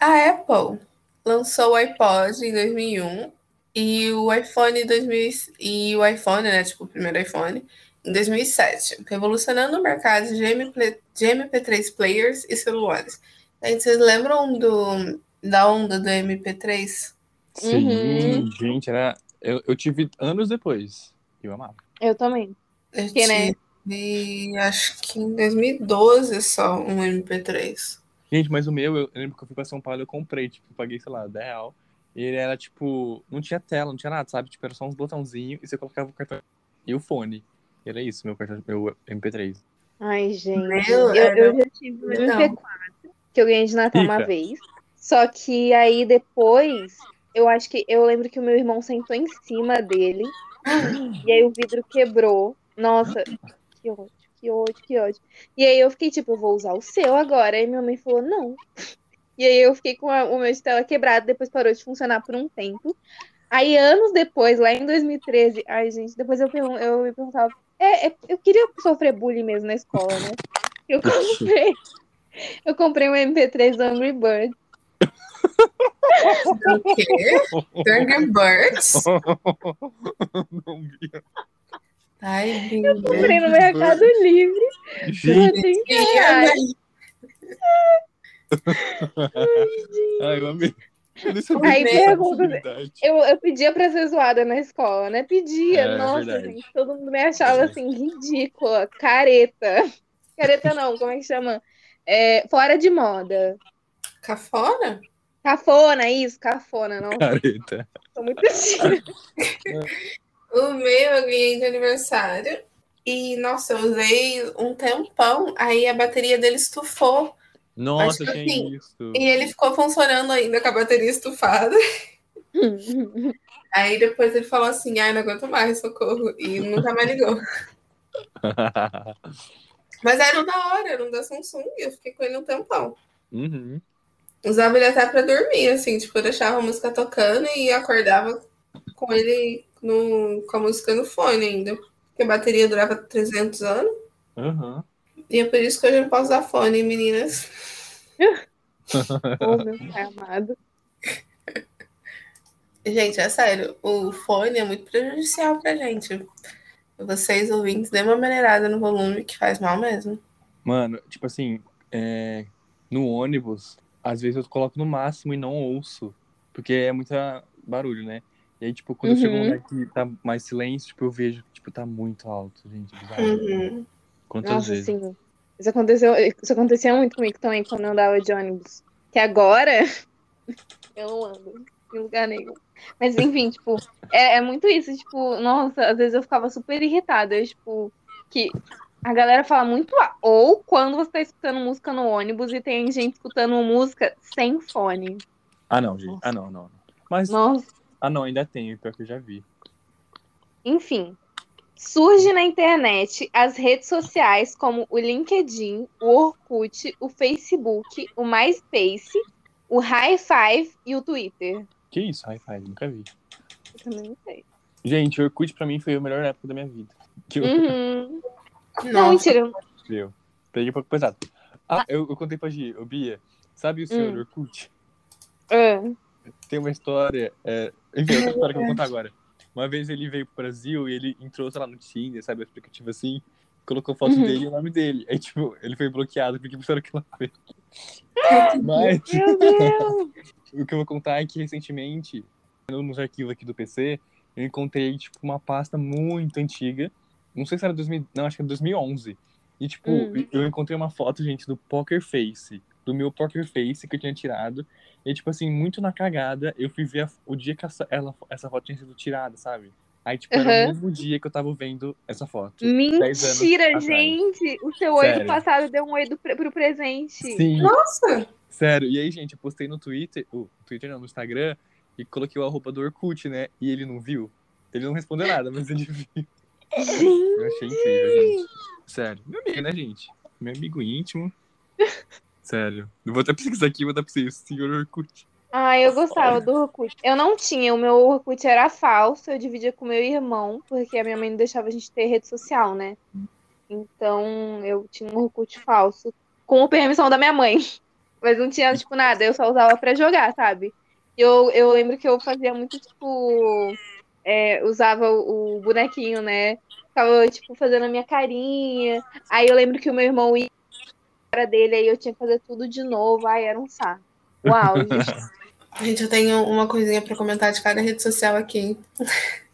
A Apple lançou o iPod em 2001 e o iPhone em 2000 e o iPhone, né, tipo o primeiro iPhone, em 2007, revolucionando o mercado de, MP, de MP3 players e celulares. Gente, vocês lembram do, da onda do MP3? Sim, Uhum. gente, era. Eu, eu tive anos depois. Eu amava. Eu também. Eu Que, né? tive, acho que em 2012 só, um MP3. Gente, mas o meu, eu lembro que eu fui pra São Paulo e eu comprei, tipo, paguei, sei lá, 10 real. E ele era, tipo, não tinha tela, não tinha nada, sabe? Tipo, era só uns botãozinhos e você colocava o cartão e o fone. E era isso, meu cartão, meu MP3. Ai, gente. Meu, eu, era eu já tive um legal. MP4 que eu ganhei de Natal uma Rica. vez. Só que aí depois, eu acho que eu lembro que o meu irmão sentou em cima dele. E aí o vidro quebrou. Nossa, que ódio, que ódio, que ódio. E aí eu fiquei tipo, eu vou usar o seu agora. Aí minha mãe falou, não. E aí eu fiquei com a- o meu de tela quebrado, depois parou de funcionar por um tempo. Aí anos depois, lá em 2013, ai gente, depois eu, pergun- eu me perguntava, é, é- eu queria sofrer bullying mesmo na escola, né? Eu comprei, eu comprei um MP3 do Angry Bird. O quê? Angry Birds? não vi. Ai, meu Comprei no Mercado Livre. Gente, 30 reais. ai, eu amei. Eu Aí pergunta-. Eu, eu pedia pra ser zoada na escola, né? Pedia. É, Nossa, verdade. gente, todo mundo me achava assim, ridícula, careta. Careta não, como é que chama? É, fora de moda. Cafona? Cafona, isso, cafona, não. Careta. Sou muito. O meu eu ganhei de aniversário. E, nossa, eu usei um tempão. Aí a bateria dele estufou. Nossa, Acho que assim, isso. E ele ficou funcionando ainda com a bateria estufada. Aí depois ele falou assim: ai, não aguento mais, socorro. E nunca mais ligou. Mas era um da hora, era um da Samsung. Eu fiquei com ele um tempão. uhum. Usava ele até pra dormir, assim, tipo, eu deixava a música tocando e acordava com ele no, com a música no fone ainda. Porque a bateria durava 300 anos. Uhum. E é por isso que hoje eu não posso usar fone, meninas. oh, meu pai amado. Gente, é sério, o fone é muito prejudicial pra gente. Vocês ouvintes, dê uma maneirada no volume que faz mal mesmo. Mano, tipo assim, é, no ônibus, às vezes eu coloco no máximo e não ouço, porque é muita barulho, né? E aí, tipo, quando eu chego num Uhum. lugar que tá mais silêncio, tipo, eu vejo, tipo, tá muito alto, gente. Uhum. Quantas Nossa, vezes? sim. Isso aconteceu, isso acontecia muito comigo também quando eu andava de ônibus. Que agora eu não ando em lugar nenhum. Mas enfim, tipo, é, é muito isso, tipo, nossa, às vezes eu ficava super irritada, tipo, que a galera fala muito a- ou quando você tá escutando música no ônibus e tem gente escutando música sem fone. Ah, não, gente. Ah, não, não. Mas, Nossa. ah, não, ainda tem, pior que eu já vi. Enfim, surge na internet as redes sociais como o LinkedIn, o Orkut, o Facebook, o MySpace, o High Five e o Twitter. Que isso, Hi-Fi, nunca vi. Eu também não sei. Gente, o Orkut pra mim foi a melhor época da minha vida. Eu, Uhum. Não, mentira. eu peguei um pouco pesado. Ah, eu, eu contei pra Gi, ô Bia, sabe o senhor Hum. Orkut? Ah, Tem uma história, é... enfim, outra história que eu vou contar agora. Uma vez ele veio pro Brasil e ele entrou, sei lá, no Tinder, sabe, aplicativo assim, colocou foto Uhum. dele e o nome dele. Aí, tipo, ele foi bloqueado porque pensaram que ela foi. Mas Meu Deus! o que eu vou contar é que recentemente, no- nos arquivos aqui do PC, eu encontrei, tipo, uma pasta muito antiga. Não sei se era 2000, não, acho que era 2011. E, tipo, Hum. eu encontrei uma foto, gente, do Poker Face, do meu Poker Face que eu tinha tirado. E, tipo assim, muito na cagada, eu fui ver a- o dia que essa, ela, essa foto tinha sido tirada, sabe? Aí, tipo, era Aham. o mesmo dia que eu tava vendo essa foto. 10 anos Mentira, gente! O seu oi do passado deu um oi do, pro presente. Sim, Nossa, sério. E aí, gente, eu postei no Twitter, o Twitter não, no Instagram, e coloquei o arroba do Orkut, né? E ele não viu. Ele não respondeu nada, mas ele viu. Gente! Eu achei incrível, gente. Sério. Meu amigo, né, gente? Meu amigo íntimo. Sério. Eu vou até pesquisar aqui e vou dar pra vocês, senhor Orkut. Ah, eu gostava do Orkut. Eu não tinha, o meu Orkut era falso, eu dividia com meu irmão, porque a minha mãe não deixava a gente ter rede social, né? Então eu tinha um Orkut falso, com a permissão da minha mãe. Mas não tinha, tipo, nada, eu só usava pra jogar, sabe? Eu, eu lembro que eu fazia muito, tipo, é, usava o, o bonequinho, né? Ficava, tipo, fazendo a minha carinha. Aí eu lembro que o meu irmão ia na cara dele, aí eu tinha que fazer tudo de novo. Ai, era um saco. Uau, gente. gente, eu tenho uma coisinha pra comentar de cada rede social aqui.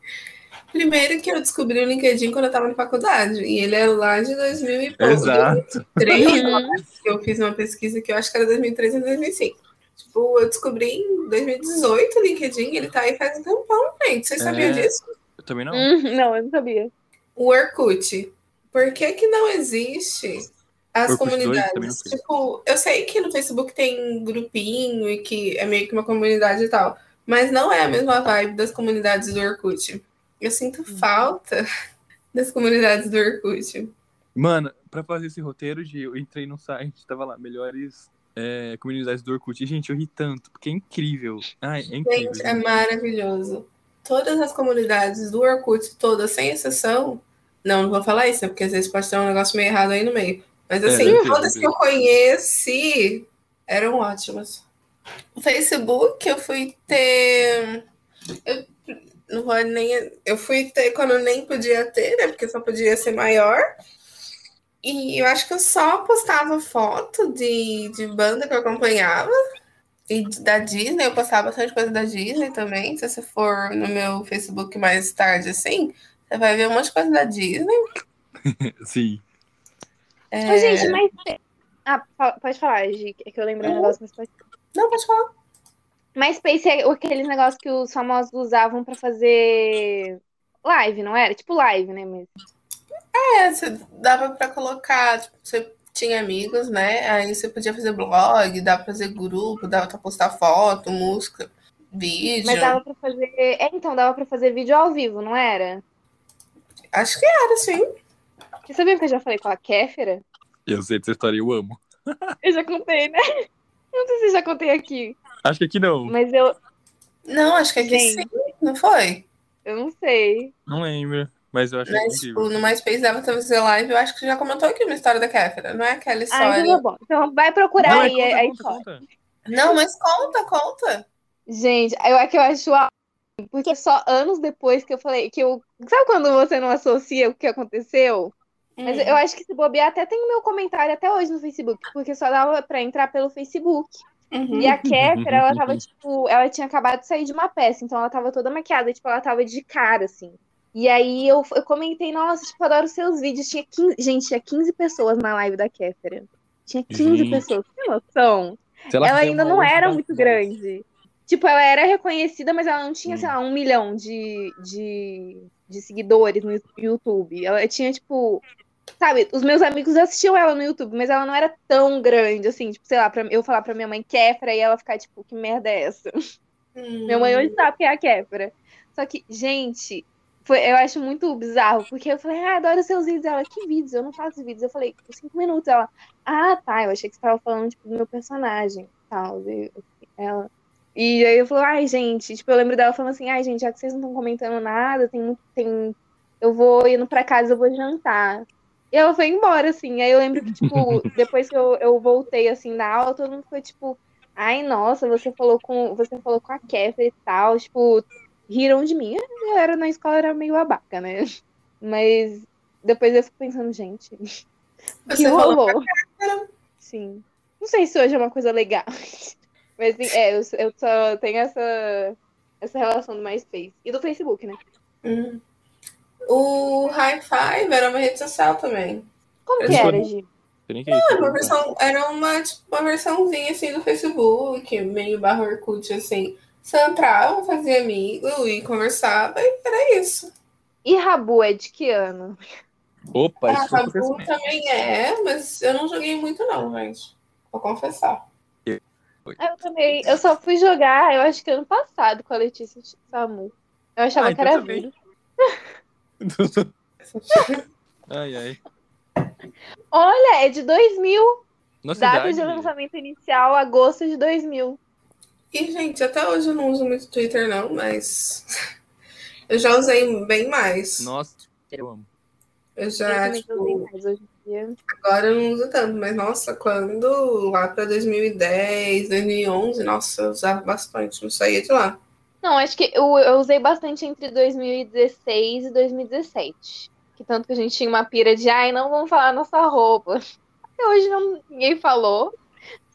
Primeiro que eu descobri o LinkedIn quando eu tava na faculdade. E ele é lá de 2000 e pouco. Exato. 2003, Uhum. que eu fiz uma pesquisa que eu acho que era 2003 ou 2005. Tipo, eu descobri em 2018 o LinkedIn, ele tá aí faz um tempão, gente. Vocês É. sabiam disso? Eu também não. Hum, não, eu não sabia. O Orkut. Por que que não existe as Orkut comunidades? Tipo, eu sei que no Facebook tem grupinho e que é meio que uma comunidade e tal, mas não é a mesma vibe das comunidades do Orkut. Eu sinto Uhum. falta das comunidades do Orkut. Mano, pra fazer esse roteiro, Gi, eu entrei no site, tava lá, melhores é, comunidades do Orkut. E, gente, eu ri tanto, porque é incrível. Ai, é incrível. Gente, é maravilhoso. Todas as comunidades do Orkut, todas, sem exceção. Não, não vou falar isso, né? Porque às vezes pode ter um negócio meio errado aí no meio. Mas É, assim, ter, todas que eu conheci eram ótimas. O Facebook, eu fui ter. Eu não vou nem. Eu fui ter quando nem podia ter, né? Porque só podia ser maior. E eu acho que eu só postava foto de, de banda que eu acompanhava. E da Disney, eu postava bastante coisa da Disney também. Se você for no meu Facebook mais tarde, assim, você vai ver um monte de coisa da Disney. Sim. É, gente, mas. Ah, pode falar, Gi, é que eu lembrei um negócio, mas pode. Não, pode falar. MySpace é aqueles negócios que os famosos usavam pra fazer live, não era? Tipo live, né? Mesmo. É, você dava pra colocar, tipo, você tinha amigos, né? Aí você podia fazer blog, dava pra fazer grupo, dava pra postar foto, música, vídeo. Mas dava pra fazer. É, então, dava pra fazer vídeo ao vivo, não era? Acho que era, sim. Você sabia que eu já falei com a Kéfera? Eu sei dessa história, eu amo. Eu já contei, né? Não sei se eu já contei aqui, Acho que aqui não. mas eu, Não, acho que aqui Gente. sim, não foi? eu não sei. Não lembro. Mas eu acho Mas, incrível. tipo, no MySpace dava pra fazer live, eu acho que você já comentou aqui uma história da Kéfera, não é aquela Ah, história. então tá bom. Então vai procurar Não, é, aí, conta, aí conta, só. conta. Não, mas conta, conta. Gente, eu, é que eu acho a- porque só anos depois que eu falei que eu. Sabe quando você não associa o que aconteceu? Mas Hum. eu acho que se bobear até tem o meu comentário até hoje no Facebook, porque só dava pra entrar pelo Facebook. Uhum. E a Kéfera, ela tava, tipo, ela tinha acabado de sair de uma peça, então ela tava toda maquiada, tipo, ela tava de cara, assim. E aí eu, eu comentei, nossa, tipo, adoro seus vídeos. Tinha 15, gente, tinha 15 pessoas na live da Kéfera. Tinha 15 Gente. pessoas, tem noção? Ela, ainda não era muito grande. Tipo, ela era reconhecida, mas ela não tinha, Hum. sei lá, um milhão de, de, de seguidores no YouTube. Ela tinha, tipo. Sabe, os meus amigos assistiam ela no YouTube, mas ela não era tão grande, assim, tipo, sei lá, pra eu falar pra minha mãe Kéfera e ela ficar, tipo, que merda é essa? Hum. Minha mãe hoje sabe quem é a Kéfera. Só que, gente, foi, eu acho muito bizarro, porque eu falei, ah, adoro seus vídeos. Ela, que vídeos? Eu não faço vídeos. Eu falei, por cinco minutos. Ela, ah, tá, eu achei que você tava falando, tipo, do meu personagem. Tal. E Ela. E aí eu falei, ai, gente, tipo, eu lembro dela falando assim, ai, gente, já que vocês não estão comentando nada, tem. Tem... Eu vou indo pra casa, eu vou jantar. E ela foi embora, assim. Aí eu lembro que, tipo, depois que eu, eu voltei assim da aula, todo mundo foi, tipo, ai, nossa, você falou com. Você falou com a Kéfera e tal, tipo, riram de mim. Eu era na escola, era meio babaca, né? Mas depois eu fico pensando, gente, o que rolou? Sim. Não sei se hoje é uma coisa legal. Mas assim, é, eu, eu só tenho essa, essa relação do MySpace. E do Facebook, né? Hum. O High Five era uma rede social também. Como que era, Gi? É isso. Era uma, versão, era uma, tipo, uma versãozinha assim do Facebook, meio barra Orkut, assim. Você entrava, fazia amigo e conversava, e era isso. E Rabu é de que ano? Opa, A isso Rabu também é, mas eu não joguei muito não, gente. Vou confessar. Ah, Eu também. Eu só fui jogar, eu acho que ano passado, com a Letícia Samu. Eu achava Ah, que então era também. vírus. ai, ai. Olha, é de 2000. Nossa Data idade. de lançamento inicial, agosto de 2000. E, gente, até hoje eu não uso muito Twitter, não, mas eu já usei bem mais. Nossa, eu amo. Eu Eu já, também tipo, agora eu não uso tanto, mas nossa, quando lá pra 2010, 2011, nossa, eu usava bastante, não saía de lá. Não, acho que eu, eu usei bastante entre 2016 e 2017. Que tanto que a gente tinha uma pira de, ai, não vamos falar nossa roupa. Até hoje não, ninguém falou.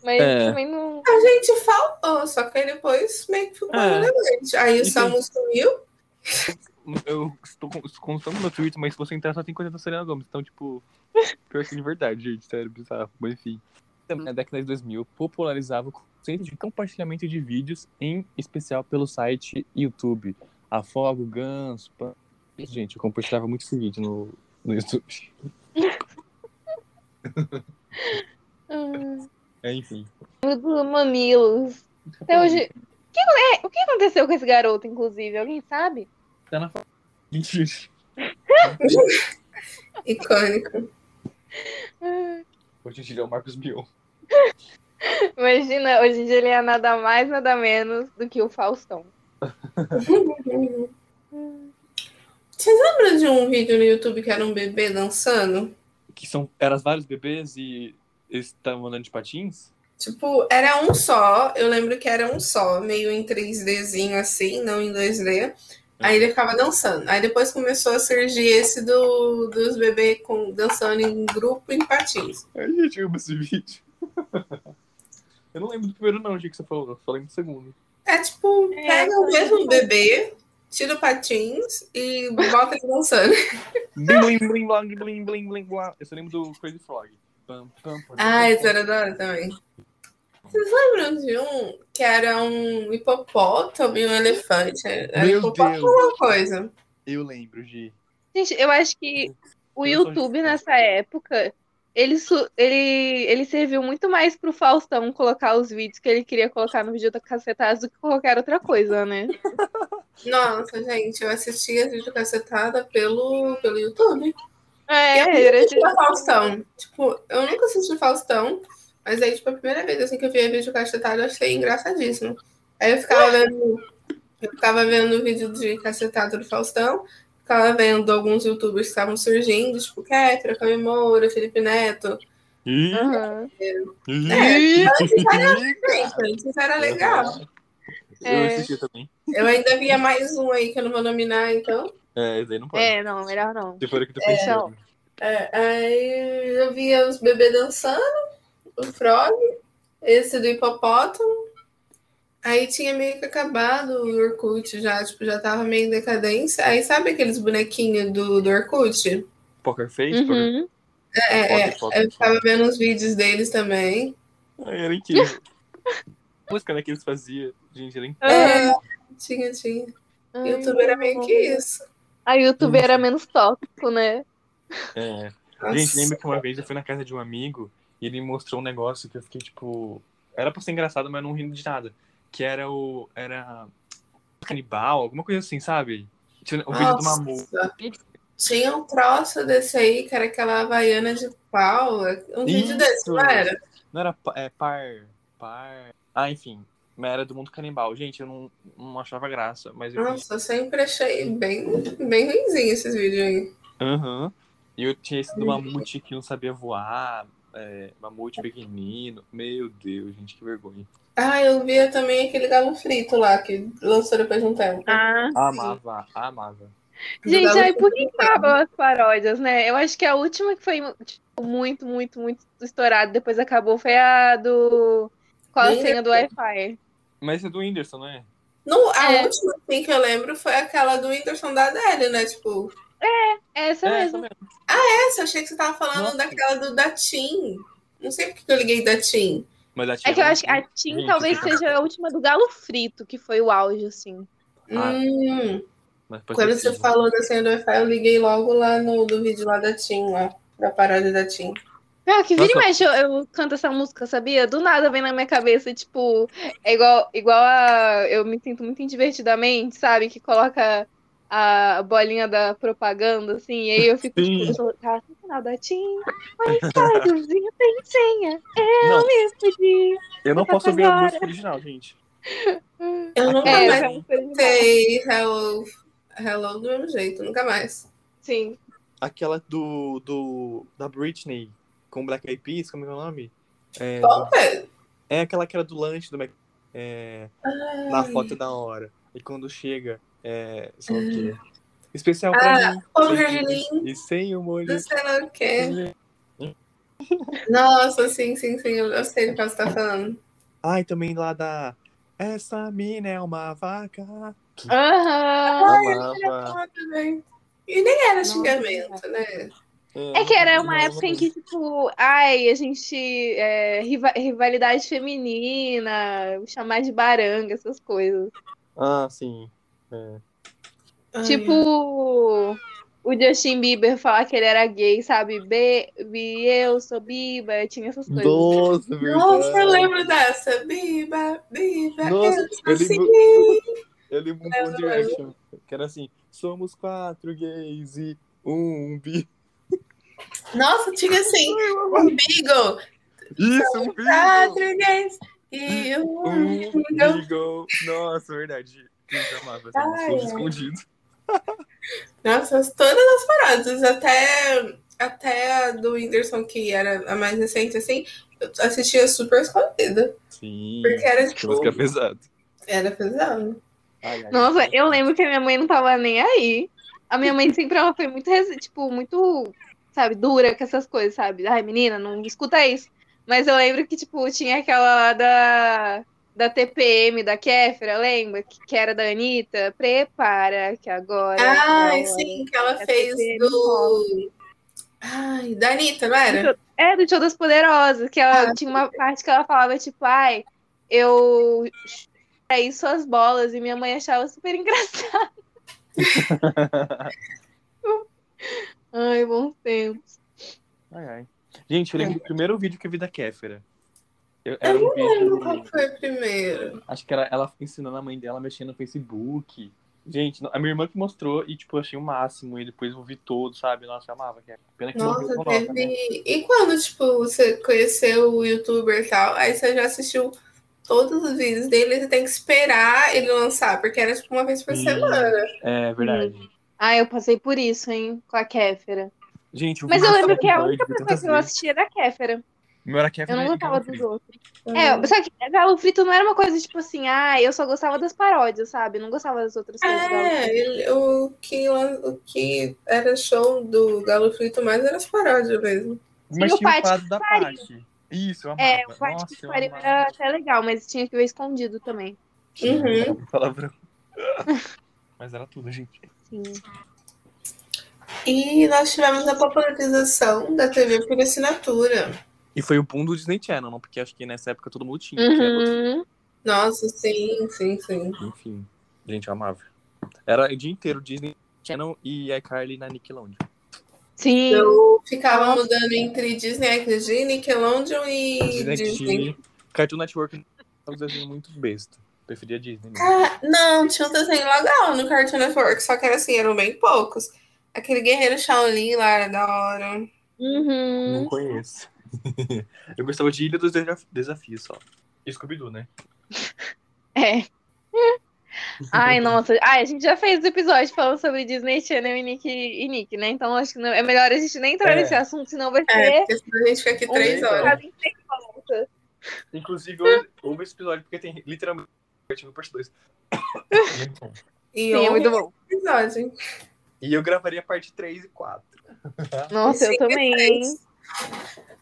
Mas É. também não. A gente falou, só que aí depois meio que ficou É. relevante. Aí o Samu sumiu. Eu estou con- consultando no meu Twitter, mas se você entrar só tem coisa da Selena Gomes. Então, tipo, pior que de verdade, gente. Sério, bizarro. Mas enfim. Na década de 2000, popularizava o conceito de compartilhamento de vídeos, em especial pelo site YouTube. Afogo, Ganso, Pan... Gente, eu compartilhava muito esse vídeo no, no YouTube. É, enfim. do Mamilos. Até hoje. O que, é- o que aconteceu com esse garoto, inclusive? Alguém sabe? Tá na Mentira. Icônico. Hoje em dia é o Marcos Mion. Imagina, hoje em dia ele é nada mais, nada menos do que o Faustão. Vocês lembram de um vídeo no YouTube que era um bebê dançando? Que são, eram vários bebês e eles estavam andando de patins? Tipo, era um só. Eu lembro que era um só, meio em 3Dzinho assim, não em 2D. Aí ele ficava dançando. Aí depois começou a surgir esse do, dos bebês com, dançando em grupo em patins. Ai, gente, eu amo esse vídeo. eu não lembro do primeiro, não, gente, que você falou. Eu lembro do segundo. É tipo, É, pega o foi mesmo bebê, tira o patins e bota ele dançando. Blim, blim, blim, blim, blim, blim, blim. Eu só lembro do Crazy Frog. Pam, pam, pam, Ah, pam. era da hora também. Vocês lembram de um que era um hipopótamo e um elefante? Era Meu hipopótamo Deus. alguma coisa. Eu lembro, Gi. Gente, eu acho que o Eu YouTube de- nessa época, ele, su- ele, ele serviu muito mais pro Faustão colocar os vídeos que ele queria colocar no vídeo da Cacetadas do que qualquer outra coisa, né? Nossa, gente, eu assistia a vídeo cacetada pelo, pelo YouTube. É, eu nunca era assisti a Faustão. Tipo, eu nunca assisti Faustão, mas aí, tipo, a primeira vez assim, que eu vi a vídeo cacetada, eu achei engraçadíssimo. Aí eu ficava vendo, eu ficava vendo o vídeo de cacetada do Faustão, ficava vendo alguns youtubers que estavam surgindo, tipo, Kéfera, Cami Moura, Felipe Neto. Ih, É, Gente, antes era legal. Eu É. assistia também. Eu ainda via mais um aí que eu não vou nominar, então. É, esse aí não pode. É, não, melhor não. Depois que eu tô É. pensando. É, aí eu via os bebês dançando, o Frog, esse do hipopótamo. Aí tinha meio que acabado o Orkut já, tipo, já tava meio em decadência. Aí sabe aqueles bonequinhos do, do Orkut? Poker Face? Poker... Uhum. É, é, Foto, foto, eu ficava vendo os vídeos deles também. Ai, era incrível. A música né, que eles faziam, gente, era incrível. É, tinha, tinha. Ai, YouTube era meio que isso. A YouTube era menos tóxico, né? É. Nossa. Gente, lembra que uma vez eu fui na casa de um amigo e ele mostrou um negócio que eu fiquei, tipo. Era pra ser engraçado, mas não rindo de nada. Que era o. Era. Canibal, alguma coisa assim, sabe? O vídeo do Mamu. Nossa. Tinha um troço desse aí, que era aquela havaiana de pau. Um vídeo Isso. desse, não era? Não era é, par. Par. Ah, enfim. Mas era do mundo canibal. Gente, eu não, não achava graça, mas eu Nossa, eu sempre achei bem, bem ruimzinho esses vídeos aí. Aham. E eu tinha esse do mamute que não sabia voar. É, mamute pequenino. Meu Deus, gente, que vergonha. Ah, eu via também aquele galo frito lá, que lançou depois de um tempo. Ah, Amava, amava. Gente, aí por que acabam as paródias, né? Eu acho que a última que foi tipo, muito, muito, muito estourada, depois acabou, foi a do. Qual a senha do Wi-Fi? Mas é do Whindersson, não é? No, a É. última assim, que eu lembro foi aquela do Whindersson da Adele, né? Tipo, Essa é, mesmo. essa mesmo. essa, eu achei que você tava falando Nossa. daquela do da Tim. Não sei porque que eu liguei da Tim. Mas a É que eu acho que a Gente, Tim talvez seja a última do Galo Frito, que foi o auge, assim. Ah, Hum, quando você falou da senha do Wi-Fi, eu liguei logo lá no do vídeo lá da Tim, lá, da paródia da Tim. Ah, que vira e mexe, eu, eu canto essa música, sabia? Do nada vem na minha cabeça, tipo, é igual, igual a. Eu me sinto muito divertidamente, sabe? Que coloca a bolinha da propaganda, assim, e aí eu fico, Sim. tipo, eu sou- tá no final da TIM, Wi-Fi do vizinho tem senha, eu Não, me fudi. eu não posso ouvir a música original, gente. Eu nunca É, mais é demais. sei Hello, Hello do mesmo jeito, nunca mais. Sim. Aquela do, do. da Britney com Black Eyed Peas, como é que é o nome? É, Qual é? é aquela que era do lanche do Mac. É, na foto da hora. E quando chega, é. Sei lá o quê? Especial pra Ah, mim. o sem Gerlin. E sem o molho. Não sei lá o quê. Nossa, sim, sim, sim. Eu eu sei do que você tá falando. Ai, também lá da. Essa mina é uma vaca. Aham. Amava. Ah, também. E nem era Nossa. xingamento, né? É que era uma época em que, tipo, ai, a gente. é, riva- rivalidade feminina, chamar de baranga, essas coisas. Ah, sim. É. Ai, Tipo, o Justin Bieber falar que ele era gay, sabe? Baby, eu sou Biba, tinha essas coisas. Nossa, verdade. Nossa, eu lembro dessa. Biba, biba, Nossa, eu eu sou assim. lembro- Eu lembro um Direction, que era assim, somos quatro gays e um bi. Nossa, tinha assim, um Beagle. Isso, um gays e um Um Beagle. Beagle. Nossa, verdade. Eu amava essa Ai, música, tudo ai. escondido. Nossa, todas as paradas, até, até a do Whindersson, que era a mais recente, assim, eu assistia super escondida. Sim. Porque era Que tipo. música pesada. Era pesado. Ai, ai, Nossa, eu lembro que a minha mãe não tava nem aí. A minha mãe sempre ela foi muito, tipo, muito, sabe, dura com essas coisas, sabe? Ai, menina, não escuta isso. Mas eu lembro que, tipo, tinha aquela lá da, da TPM, da Kéfera, lembra? Que, que era da Anitta. Prepara, que agora. é Ai, agora. sim, que ela fez TPM do. Ai, da Anitta, não era? É, do Show das Poderosas, que ela Ah. tinha uma parte que ela falava, tipo, ai, eu aí suas bolas, e minha mãe achava super engraçado. Ai, bons tempos. Ai, ai. Gente, eu lembro do primeiro vídeo que eu vi da Kéfera. Eu, Eu era um não lembro qual vídeo. foi o primeiro. Acho que era ela ensinando a mãe dela a mexer no Facebook. Gente, a minha irmã que mostrou e, tipo, eu achei o máximo. E depois eu vi todo, sabe? Nossa, eu amava. Kéfera. Pena que Nossa, com nova, né? teve. E quando, tipo, você conheceu o youtuber e tal, aí você já assistiu todos os vídeos dele, você tem que esperar ele lançar, porque era tipo uma vez por Sim. semana. É verdade. Ah, eu passei por isso, hein, com a Kéfera. Gente, Mas eu lembro que a única pessoa que eu assistia era a Kéfera. Meu era Eu Kéfera não e gostava dos Frito. outros. É, só que Galo Frito não era uma coisa tipo assim, ah, eu só gostava das paródias, sabe? Eu não gostava das outras coisas É, o, que, o que era show do Galo Frito mais era as paródias mesmo. Mas o tinha o quadro da Paty. Isso, eu amava. É, o Nossa, de eu Pariu amava. era até legal, mas tinha que ver escondido também. Uhum. Um palavrão. Mas era tudo, gente. Sim. E nós tivemos a popularização da TV por assinatura. E foi o boom do Disney Channel, não? Porque acho que nessa época todo mundo tinha. Uhum. Nossa, sim, sim, sim. Enfim, gente, eu amava. Era o dia inteiro Disney Channel e iCarly na Nickelodeon. Sim. Eu ficava mudando entre Disney XD, Nickelodeon e Disney Disney. Cartoon Network, um desenho muito besta. Preferia Disney. mesmo. Ah, não, tinha um desenho legal no Cartoon Network, só que era assim, eram bem poucos. Aquele Guerreiro Shaolin lá era da hora. Uhum. Não conheço. eu gostava de Ilha dos Desaf- Desafios só. E Scooby-Doo, né? É. Ai, nossa. Ai, a gente já fez episódio falando sobre Disney Channel e Nick, e Nick, né? Então acho que não- é melhor a gente nem entrar É. nesse assunto, senão vai É, ser porque senão a gente fica aqui um três horas. sem volta. Inclusive, houve esse episódio porque tem literalmente parte parte 2. E Sim, é muito bom. episódio. E eu gravaria parte 3 e 4. Nossa, eu também, três.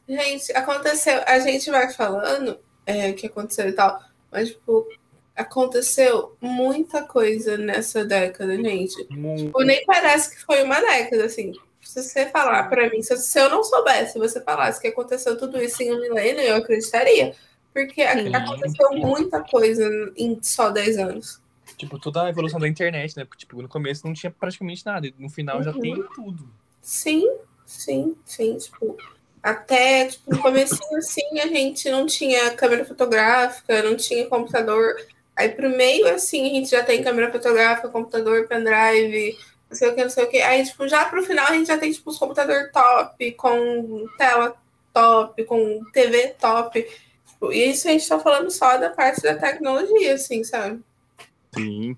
Gente, aconteceu. A gente vai falando é, o que aconteceu e tal, mas, tipo, aconteceu muita coisa nessa década, gente. Tipo, nem parece que foi uma década, assim. Se você falar pra mim, se, se eu não soubesse, se você falasse que aconteceu tudo isso em um milênio, eu acreditaria. Porque Sim. aconteceu muita coisa em só 10 anos. Tipo, toda a evolução da internet, né? Porque, tipo, no começo não tinha praticamente nada. E no final já Uhum. tem tudo. Sim, sim, sim. Tipo, até tipo, no comecinho assim, a gente não tinha câmera fotográfica, não tinha computador. Aí pro meio, assim, a gente já tem câmera fotográfica, computador, pendrive, não sei o que, não sei o que. Aí, tipo, já pro final a gente já tem, tipo, os computador top, com tela top, com TV top. Tipo, e isso a gente tá falando só da parte da tecnologia, assim, sabe? Sim,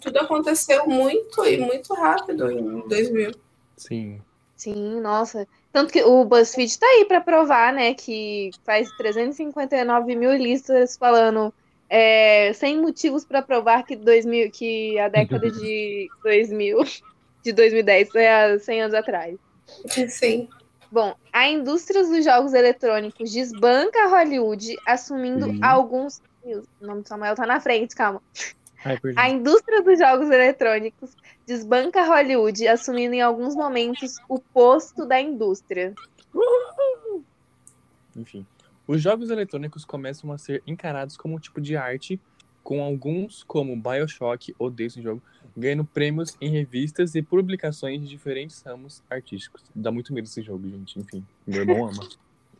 tudo aconteceu muito e muito rápido em 2000. sim. Sim, nossa. Tanto que o BuzzFeed tá aí pra provar, né, que faz 359 mil listas falando é, 100 motivos pra provar que, 2000, que a década de 2000, de 2010 foi há 100 anos atrás. Sim. Bom, a indústria dos jogos eletrônicos desbanca Hollywood, assumindo Sim. alguns. Ih, O nome do Samuel tá na frente, calma. Ai. A indústria dos jogos eletrônicos desbanca Hollywood, assumindo em alguns momentos o posto da indústria. Enfim. Os jogos eletrônicos começam a ser encarados como um tipo de arte, com alguns, como Bioshock, odeio esse jogo, ganhando prêmios em revistas e publicações de diferentes ramos artísticos. Dá muito medo esse jogo, gente. Enfim, meu irmão ama.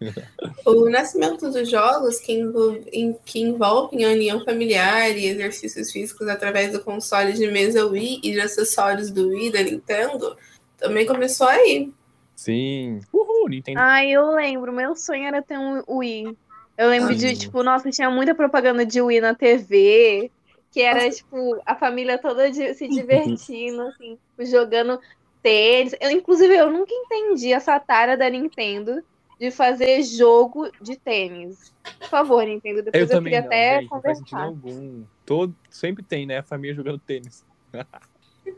O nascimento dos jogos que, envol- em- que envolvem a união familiar e exercícios físicos através do console de mesa Wii e de acessórios do Wii da Nintendo também começou aí. Sim. Uhul, Nintendo. Ai, eu lembro, meu sonho era ter um Wii. Eu lembro de, Sim. tipo, nossa, tinha muita propaganda de Wii na TV, que era, tipo, a família toda de- se divertindo, assim, tipo, jogando tênis. Eu, inclusive, eu nunca entendi essa tara da Nintendo de fazer jogo de tênis. Por favor, Nintendo, Eu depois eu, também queria não, até conversar. algum. Todo, sempre tem, né? A família jogando tênis.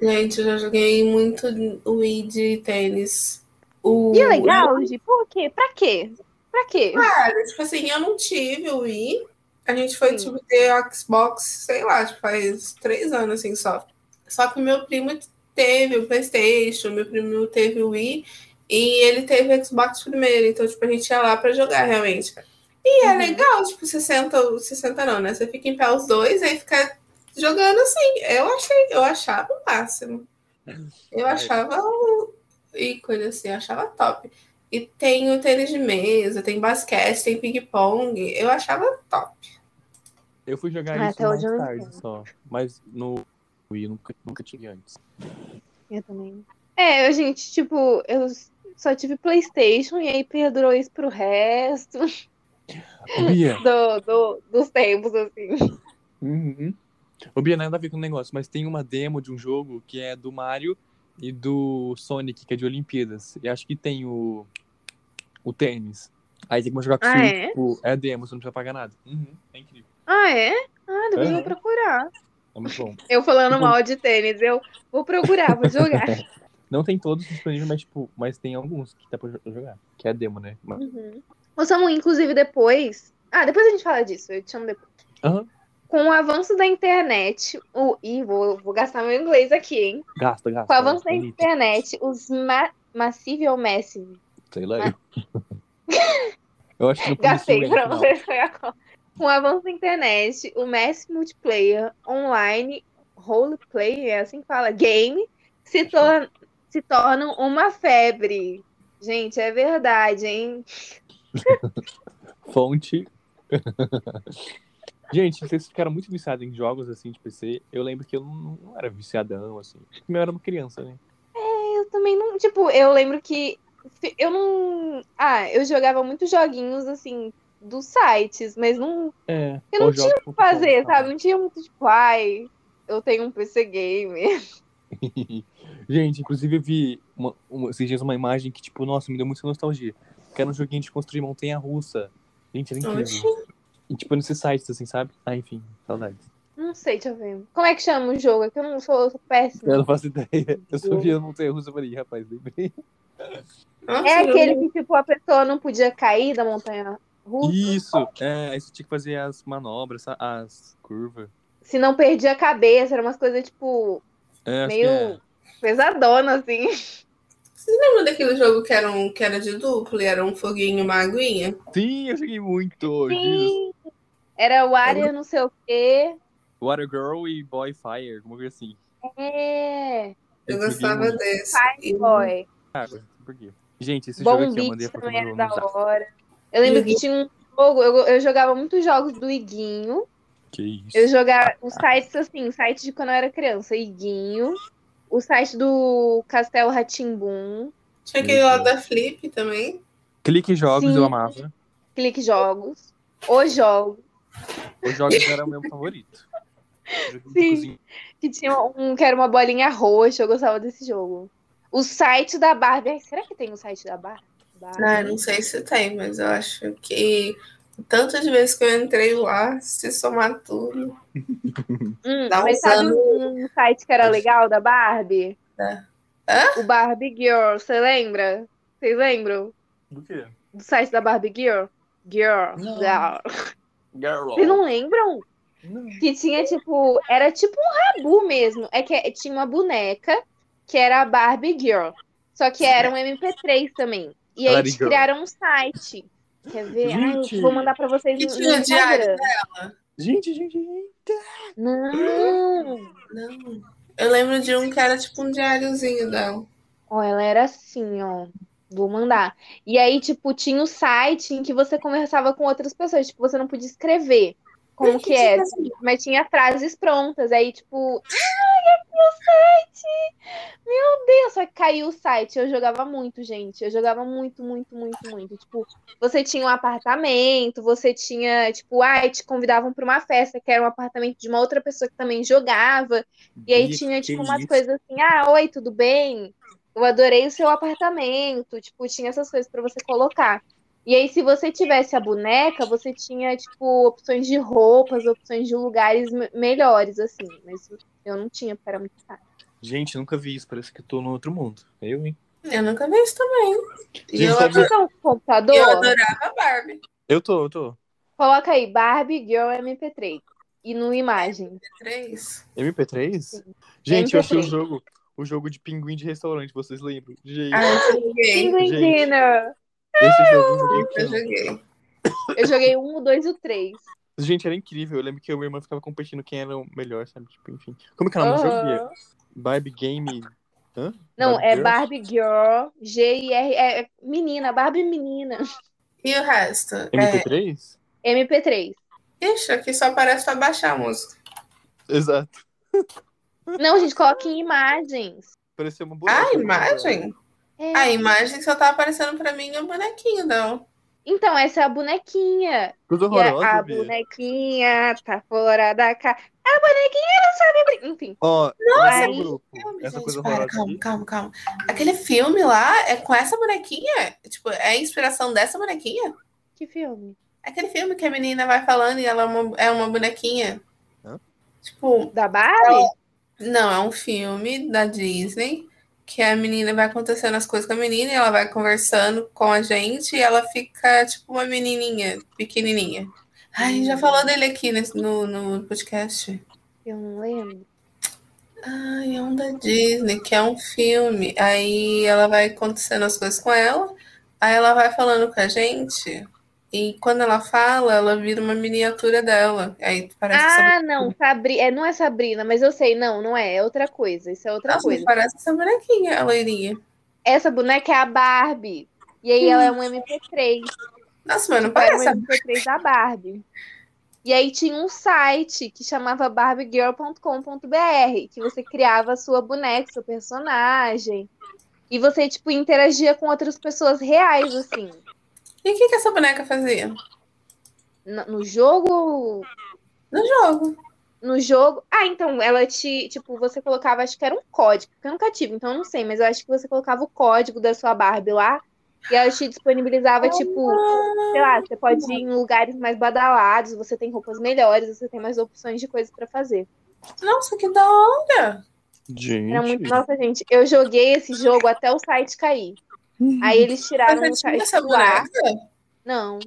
Gente, eu já joguei muito Wii de tênis. O... E é legal, Gi? Por quê? Pra quê? Pra quê? Cara, tipo assim, eu não tive o Wii. A gente foi, Sim. tipo, ter Xbox, sei lá, tipo, faz três anos, assim, só. Só que o meu primo teve o Playstation, meu primo teve o Wii, e ele teve o Xbox primeiro. Então, tipo, a gente ia lá pra jogar, realmente. E é Uhum. legal, tipo, você senta, você senta não, né? Você fica em pé os dois, aí fica jogando assim. Eu achei, eu achava o máximo. Eu achava o ícone, assim, eu achava top. E tem o tênis de mesa, tem basquete, tem ping-pong. Eu achava top. Eu fui jogar Ah, isso mais não tarde só. Mas no Wii nunca, nunca tive antes. Eu também. É, eu, gente, tipo, eu só tive PlayStation e aí perdurou isso pro resto Ô, Bia, do, do- dos tempos, assim. Uhum. O Bia nada a ver com o negócio, mas tem uma demo de um jogo que é do Mario e do Sonic, que é de Olimpíadas. E acho que tem o, o tênis. Aí tem como jogar com Ah, Switch, é? tipo, é demo, você não precisa pagar nada. Uhum, é incrível. Ah, é? Ah, depois eu Aham. vou procurar. É muito bom. Eu falando Tipo- mal de tênis, eu vou procurar, vou jogar. Não tem todos disponíveis, mas, tipo, mas tem alguns que dá pra jo- jogar. Que é demo, né? Mas- Uhum. Ô, Samu, inclusive depois. Ah, depois a gente fala disso, eu te chamo depois. Aham. Com o avanço da internet, o. Ih, vou, vou gastar meu inglês aqui, hein? Gasta, gasta. Com o avanço da bonito. internet, os ma Massive ou Massive? Sei lá. eu. Eu acho que não Gastei vocês foi a co- Com o avanço da internet, o Massive Multiplayer Online Roleplay, é assim que fala, game, se, tor se tornam uma febre. Gente, é verdade, hein? Fonte. Gente, vocês ficaram muito viciados em jogos assim de PC. Eu lembro que eu não, não era viciadão, assim. Eu era uma criança, né? Eu também não. Tipo, eu lembro que. Eu não. Ah, eu jogava muitos joguinhos, assim, dos sites, mas não É. Eu não tinha o que fazer, sabe? Não tinha muito, tipo, ai, eu tenho um PC gamer. Gente, inclusive eu vi uma, uma, esses dias uma imagem que, tipo, nossa, me deu muita nostalgia. Que era um joguinho de construir montanha russa. Gente, era incrível. E, tipo, nesses sites, assim, sabe? Ah, enfim, saudades. Não sei, deixa eu ver. Como é que chama o jogo? É que eu não sou, eu sou péssima. Eu não faço ideia. Eu só vi a montanha russa e falei, "Ih, rapaz, lembrei. Nossa, É aquele que, tipo, a pessoa não podia cair da montanha russa. Isso, é, aí você tinha que fazer as manobras, a- as curvas. Se não perdia a cabeça, eram umas coisas, tipo, É, meio que é. pesadona, assim. Vocês lembram daquele jogo que era, um, que era de duplo e era um foguinho e uma aguinha? Sim, eu joguei muito. Jesus. Sim. Era o Aria não sei o quê. Water Girl e Boy Fire, alguma coisa assim. É. Eu joguei gostava muito. desse. Fire E- Boy. Água, por quê? Gente, esse jogo Bom aqui eu mandei a Beat foto também no, era no da hora. Eu lembro que tinha um jogo, eu, eu jogava muitos jogos do Iguinho. Que isso. Eu jogava os sites assim, sites de quando eu era criança, Iguinho, o site do Castelo Ratimbum, Tinha aquele lá da Flip também. Clique Jogos Sim. eu amava. Clique Jogos, Os Jogos, Os jogos eram o meu favorito. Sim. que tinha um que era uma bolinha roxa, eu gostava desse jogo. O site da Barbie, será que tem o site da Barbie? Ah, não sei se tem, mas eu acho que o tanto de vezes que eu entrei lá, se somar tudo. Hum, dá mas sabe anos. um site que era legal da Barbie? É. Hã? O Barbie Girl, você lembra? Vocês lembram? Do quê? Do site da Barbie Girl? Girl. Não. Girl. Girl. Vocês não lembram? Não. Que tinha, tipo, era tipo um rabu mesmo. É que tinha uma boneca que era a Barbie Girl. Só que era um MP3 também. E aí eles criaram um site. Quer ver? Ai, Gente. eu vou mandar pra vocês Que no, no tinha diário Instagram. Gente, gente, gente. Não. Não. Eu lembro de um que era tipo um diáriozinho dela. Ó, ela era assim, ó. Vou mandar. E aí, tipo, tinha o site em que você conversava com outras pessoas. Tipo, você não podia escrever como que era. Mas tinha frases prontas. Aí, tipo, o site! Meu Deus! Só que caiu o site. Eu jogava muito, gente. Eu jogava muito, muito, muito, muito. Tipo, você tinha um apartamento, você tinha, tipo, ai, te convidavam pra uma festa, que era um apartamento de uma outra pessoa que também jogava. E aí Ih, tinha, tipo, umas isso. coisas assim, ah, oi, tudo bem? Eu adorei o seu apartamento. Tipo, tinha essas coisas pra você colocar. E aí, se você tivesse a boneca, você tinha, tipo, opções de roupas, opções de lugares me- melhores, assim. Mas eu não tinha, porque era muito caro. Gente, nunca vi isso. Parece que eu tô no outro mundo. Eu, hein? Eu nunca vi isso também. E Gente, eu, sabe- estão com computador? eu adorava a Barbie. Eu tô, eu tô. Coloca aí, Barbie Girl MP3. E no imagem. Três. MP3? Gente, eu achei o MP3. jogo. O jogo de pinguim de restaurante, vocês lembram? Gente, Ah, gente. Dinner. Esse jogo eu joguei Eu joguei. Eu joguei um, o dois e o três. Gente, era incrível. Eu lembro que eu e minha irmã ficava competindo quem era o melhor, sabe? Tipo, enfim. Como que ela não joguia? Aham. Barbie Game. Hã? Não, Barbie é Girl? Barbie Girl, G-I-R, é menina, Barbie menina. E o resto? É... MP3? MP3. Ixi, aqui só aparece pra baixar a música. Exato. Não, gente, coloca em imagens. Parecia uma boneca. Ah, imagem? É. A imagem só tá aparecendo pra mim o bonequinho, não. Então, essa é a bonequinha. Coisa E a, horrorosa, a bonequinha tá fora da casa. A bonequinha não sabe brincar. Enfim. Ó, Nossa, aí- grupo. Filme, Essa gente, coisa para, calma, calma, calma. Aquele filme lá é com essa bonequinha? Tipo, é a inspiração dessa bonequinha? Que filme? Aquele filme que a menina vai falando e ela é uma, é uma bonequinha. Hã? Tipo, Da Barbie? não, é um filme da Disney que a menina vai acontecendo as coisas com a menina e ela vai conversando com a gente e ela fica tipo uma menininha, pequenininha. Ai, já falou dele aqui nesse, no, no podcast. Eu não lembro. Ai, é um da Disney, que é um filme. Aí ela vai acontecendo as coisas com ela, aí ela vai falando com a gente. E quando ela fala, ela vira uma miniatura dela. Aí parece Ah, essa- não, Sabri... é, não é Sabrina, mas eu sei, não, não é, é outra coisa, isso é outra Nossa, coisa. parece essa bonequinha, a loirinha. Essa boneca é a Barbie, e aí ela é um MP3, Nossa, mas não tipo, era um parece. a- MP3 da Barbie. E aí tinha um site que chamava barbiegirl.com.br, que você criava a sua boneca, seu personagem, e você, tipo, interagia com outras pessoas reais, assim. E o que, que essa boneca fazia? No no jogo, No jogo. no jogo. Ah, então ela te, tipo, você colocava, acho que era um código, porque eu nunca tive, então eu não sei, mas eu acho que você colocava o código da sua Barbie lá e ela te disponibilizava, tipo, sei lá, você pode ir em lugares mais badalados, você tem roupas melhores, você tem mais opções de coisas pra fazer. Nossa, que da hora. Gente. Era muito, nossa, gente, eu joguei esse jogo até o site cair. Aí eles tiraram Você o tinha site essa do ar. Não.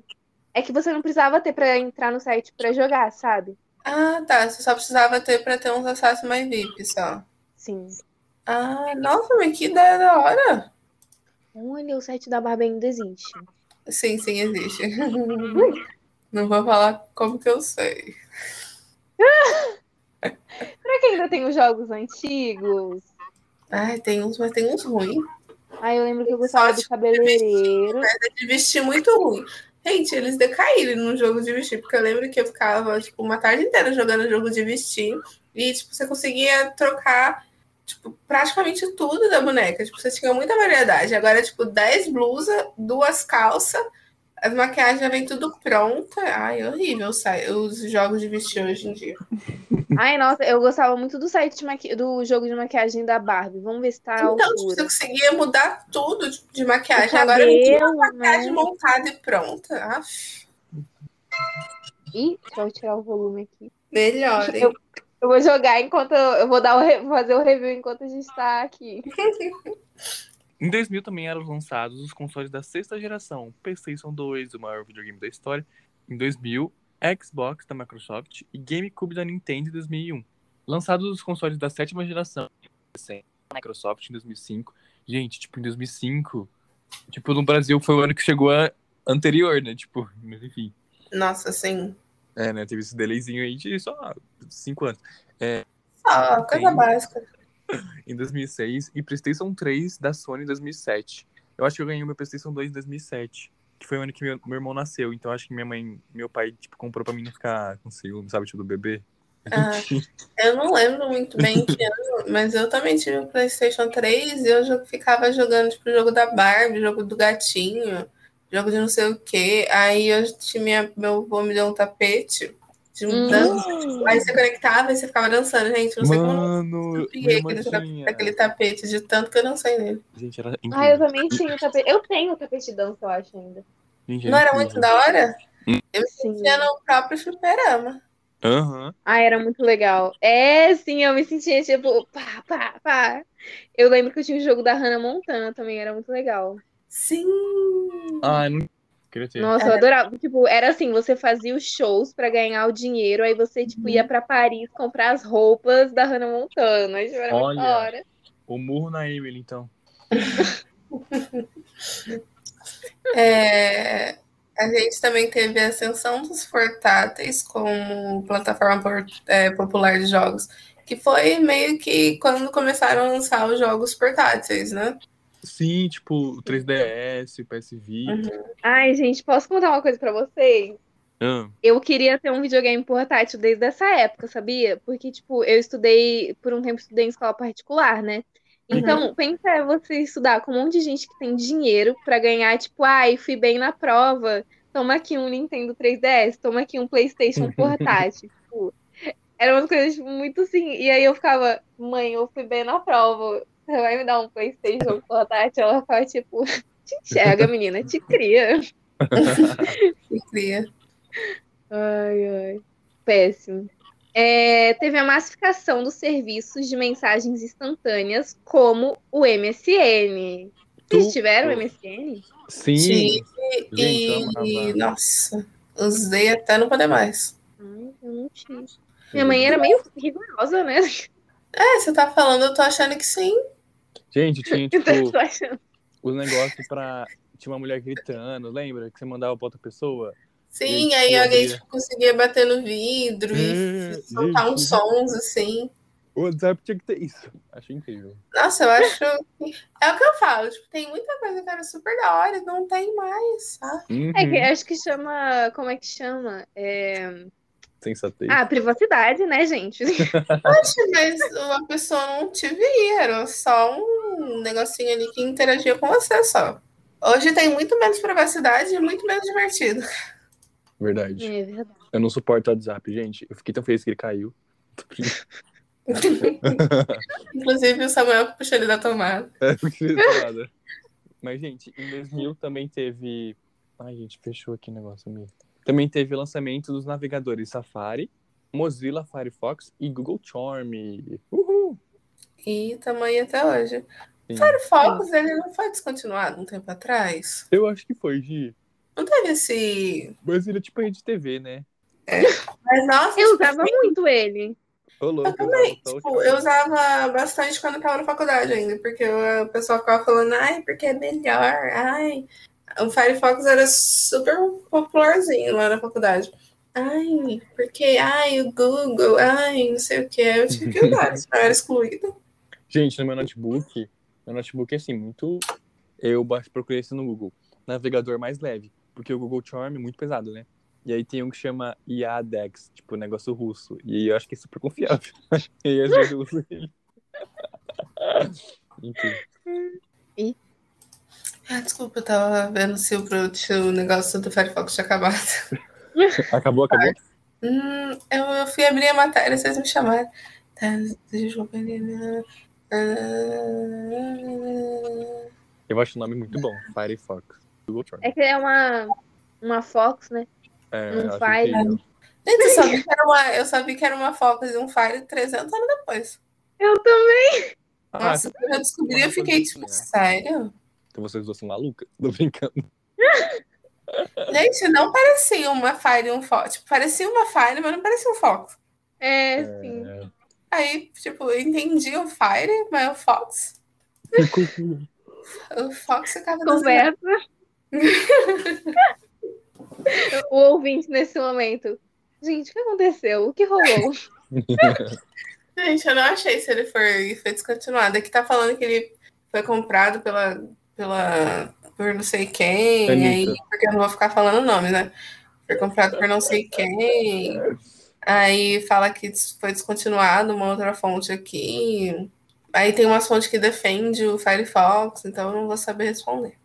É que você não precisava ter pra entrar no site pra jogar, sabe? Ah, tá. Você só precisava ter pra ter uns acessos mais VIP, só. Sim. Ah, nossa, mas que ideia da hora. Olha, o site da Barbie ainda existe. Sim, sim, existe. Não vou falar como que eu sei. Será que ainda tem os jogos antigos? Ai, tem uns, mas tem uns ruins. Ah, eu lembro que eu gostava do cabeleireiro. De vestir muito ruim. Gente, eles decaíram no jogo de vestir, porque eu lembro que eu ficava, tipo, uma tarde inteira jogando jogo de vestir. E, tipo, você conseguia trocar, tipo, praticamente tudo da boneca. Tipo, você tinha muita variedade. Agora, tipo, 10 blusas, duas calças, as maquiagens já vem tudo pronta. Ai, horrível os jogos de vestir hoje em dia. Ai, nossa, eu gostava muito do site maqui... do jogo de maquiagem da Barbie. Vamos ver se tá Então, tipo, você altura. conseguia mudar tudo de maquiagem. Agora vem tudo cabelo, maquiagem né? montada e pronta. Aff, Ih, eu tirar o volume aqui. melhor, hein? Eu, eu vou jogar enquanto. Eu vou dar o re- fazer o review enquanto a gente tá aqui. Em 2000 também eram lançados os consoles da sexta geração, PlayStation 2, o maior videogame da história. Em 2000, Xbox da Microsoft e GameCube da Nintendo em 2001. Lançados os consoles da sétima geração, Microsoft em 2005. Gente, tipo, em 2005, tipo, no Brasil foi o ano que chegou a anterior, né? Tipo, mas enfim. Nossa, assim. É, né? Teve esse delayzinho aí de só 5 anos. Só coisa Sim. básica. em 2006 e PlayStation 3 da Sony em 2007. Eu acho que eu ganhei o meu PlayStation 2 em 2007, que foi o ano que meu, meu irmão nasceu. Então acho que minha mãe, meu pai, tipo, comprou pra mim não ficar com ciúme, sabe, tipo, do bebê. Ah, eu não lembro muito bem que ano, mas eu também tive o PlayStation 3 e eu ficava jogando tipo jogo da Barbie, jogo do gatinho, jogo de não sei o quê. Aí eu tinha meu avô me deu um tapete de um Hum. Aí você conectava e você ficava dançando, gente. Não sei como eu Mano, minha aquele, tapete de tanto que eu não sei nele. Gente, era Ah, eu também tinha o tapete. Eu tenho o tapete de dança, eu acho ainda. Gente, Não era incrível. muito da hora? Eu me Sim. sentia no próprio fliperama. Aham. Ah, era muito legal. É, sim, eu me sentia tipo, pá, pá, pá. Eu lembro que eu tinha o jogo da Hannah Montana também, era muito legal. Sim! Ah, não queria ter. Nossa, eu adorava. Tipo, era assim, você fazia os shows pra ganhar o dinheiro, aí você, tipo, ia pra Paris comprar as roupas da Hannah Montana. Tipo, era Olha. da hora. O murro na Emily, então. É, a gente também teve a ascensão dos portáteis como plataforma por- é, popular de jogos, que foi meio que quando começaram a lançar os jogos portáteis, né? Sim, tipo, o 3DS, o PS Vita. Ai, gente, posso contar uma coisa pra vocês? Ah, Eu queria ter um videogame portátil desde essa época, sabia? Porque, tipo, eu estudei, por um tempo, estudei em escola particular, né? Então, pensa você estudar com um monte de gente que tem dinheiro pra ganhar, tipo, ai, fui bem na prova, toma aqui um Nintendo 3DS, toma aqui um PlayStation portátil. tipo, era uma coisa, tipo, muito assim. E aí eu ficava, mãe, eu fui bem na prova, você vai me dar um PlayStation portátil? Ela ficava, tipo, te enxerga, menina, te cria. Que cria. Ai, ai. Péssimo. É, teve a massificação dos serviços de mensagens instantâneas, como o MSN. Vocês Tu- tiveram MSN? Sim. Eu E, amava. nossa, usei até não poder mais. Ai, eu não tive. Minha mãe era meio rigorosa, né? É, você tá falando, eu tô achando que sim. Gente, tinha, Então, tipo, os negócios pra. Tinha uma mulher gritando, lembra? Que você mandava pra outra pessoa. Sim, aí eu alguém tipo, conseguia bater no vidro e É, soltar uns sons assim. O WhatsApp tinha que ter isso. Achei incrível. Nossa, eu acho. que- É o que eu falo, tipo, tem muita coisa que era super da hora e não tem mais, sabe? É que Uhum. acho que chama. Como é que chama? É... Sensatez. Ah, privacidade, né, gente? Poxa, mas a pessoa não te via, era só um negocinho ali que interagia com você só. Hoje tem muito menos privacidade e muito menos divertido. Verdade. É verdade. Eu não suporto o WhatsApp, gente. Eu fiquei tão feliz que ele caiu. Inclusive o Samuel que puxou ele da tomada. É. Mas, gente, em 2000 também teve. Ai, gente, fechou aqui o negócio amigo. Também teve o lançamento dos navegadores Safari, Mozilla Firefox e Google Chrome. Uhul! E tamanho até hoje. Sim. Firefox, ele não foi descontinuado um tempo atrás? Eu acho que foi, Gi. Não teve esse. Mas ele é tipo rede TV, né? Mas nossa, Eu tipo, usava muito ele. Ô, louco, Eu também. usava Tipo, eu usava bastante quando eu tava na faculdade ainda, porque eu- o pessoal ficava falando, ai, porque é melhor, ai. O Firefox era super popularzinho lá na faculdade. Ai, porque, ai, o Google, ai, não sei o que. Eu tive que usar, eu era excluída. Gente, no meu notebook, meu notebook é assim, muito. Eu procurei isso no Google. Navegador mais leve. Porque o Google Chrome é muito pesado, né? E aí tem um que chama Yadex, tipo, negócio russo. E aí eu acho que é super confiável. e aí às vezes eu uso ele. Enfim. Ah, desculpa, eu tava vendo se o, o negócio do Firefox tinha acabado. Acabou, acabou? Hum, eu, eu fui abrir a matéria, vocês me chamaram. Tá, deixa eu. Ah, acho o nome muito bom. Firefox. É que é uma, uma Fox, né? É, faz. incrível. Gente, eu sabia que era uma, eu sabia que era uma Focus e um Fire 300 anos depois. Eu também. Ah, Nossa, quando eu descobri, eu fiquei tipo, sério? Então vocês duas são malucas? Tô brincando. Gente, não parecia uma Fire e um Fox. Tipo, parecia uma Fire, mas não parecia um Fox. É, sim. É, Aí, tipo, eu entendi o Fire, mas o Fox. O Fox ficava desenhando. Conversa. o ouvinte nesse momento. Gente, o que aconteceu? O que rolou? Gente, eu não achei se ele foi, foi descontinuado. Aqui tá falando que ele foi comprado pela, pela por não sei quem, Anitta. aí, porque eu não vou ficar falando o nome, né? Foi comprado por não sei quem. Aí fala que foi descontinuado uma outra fonte aqui. Aí tem umas fontes que defende o Firefox, então eu não vou saber responder.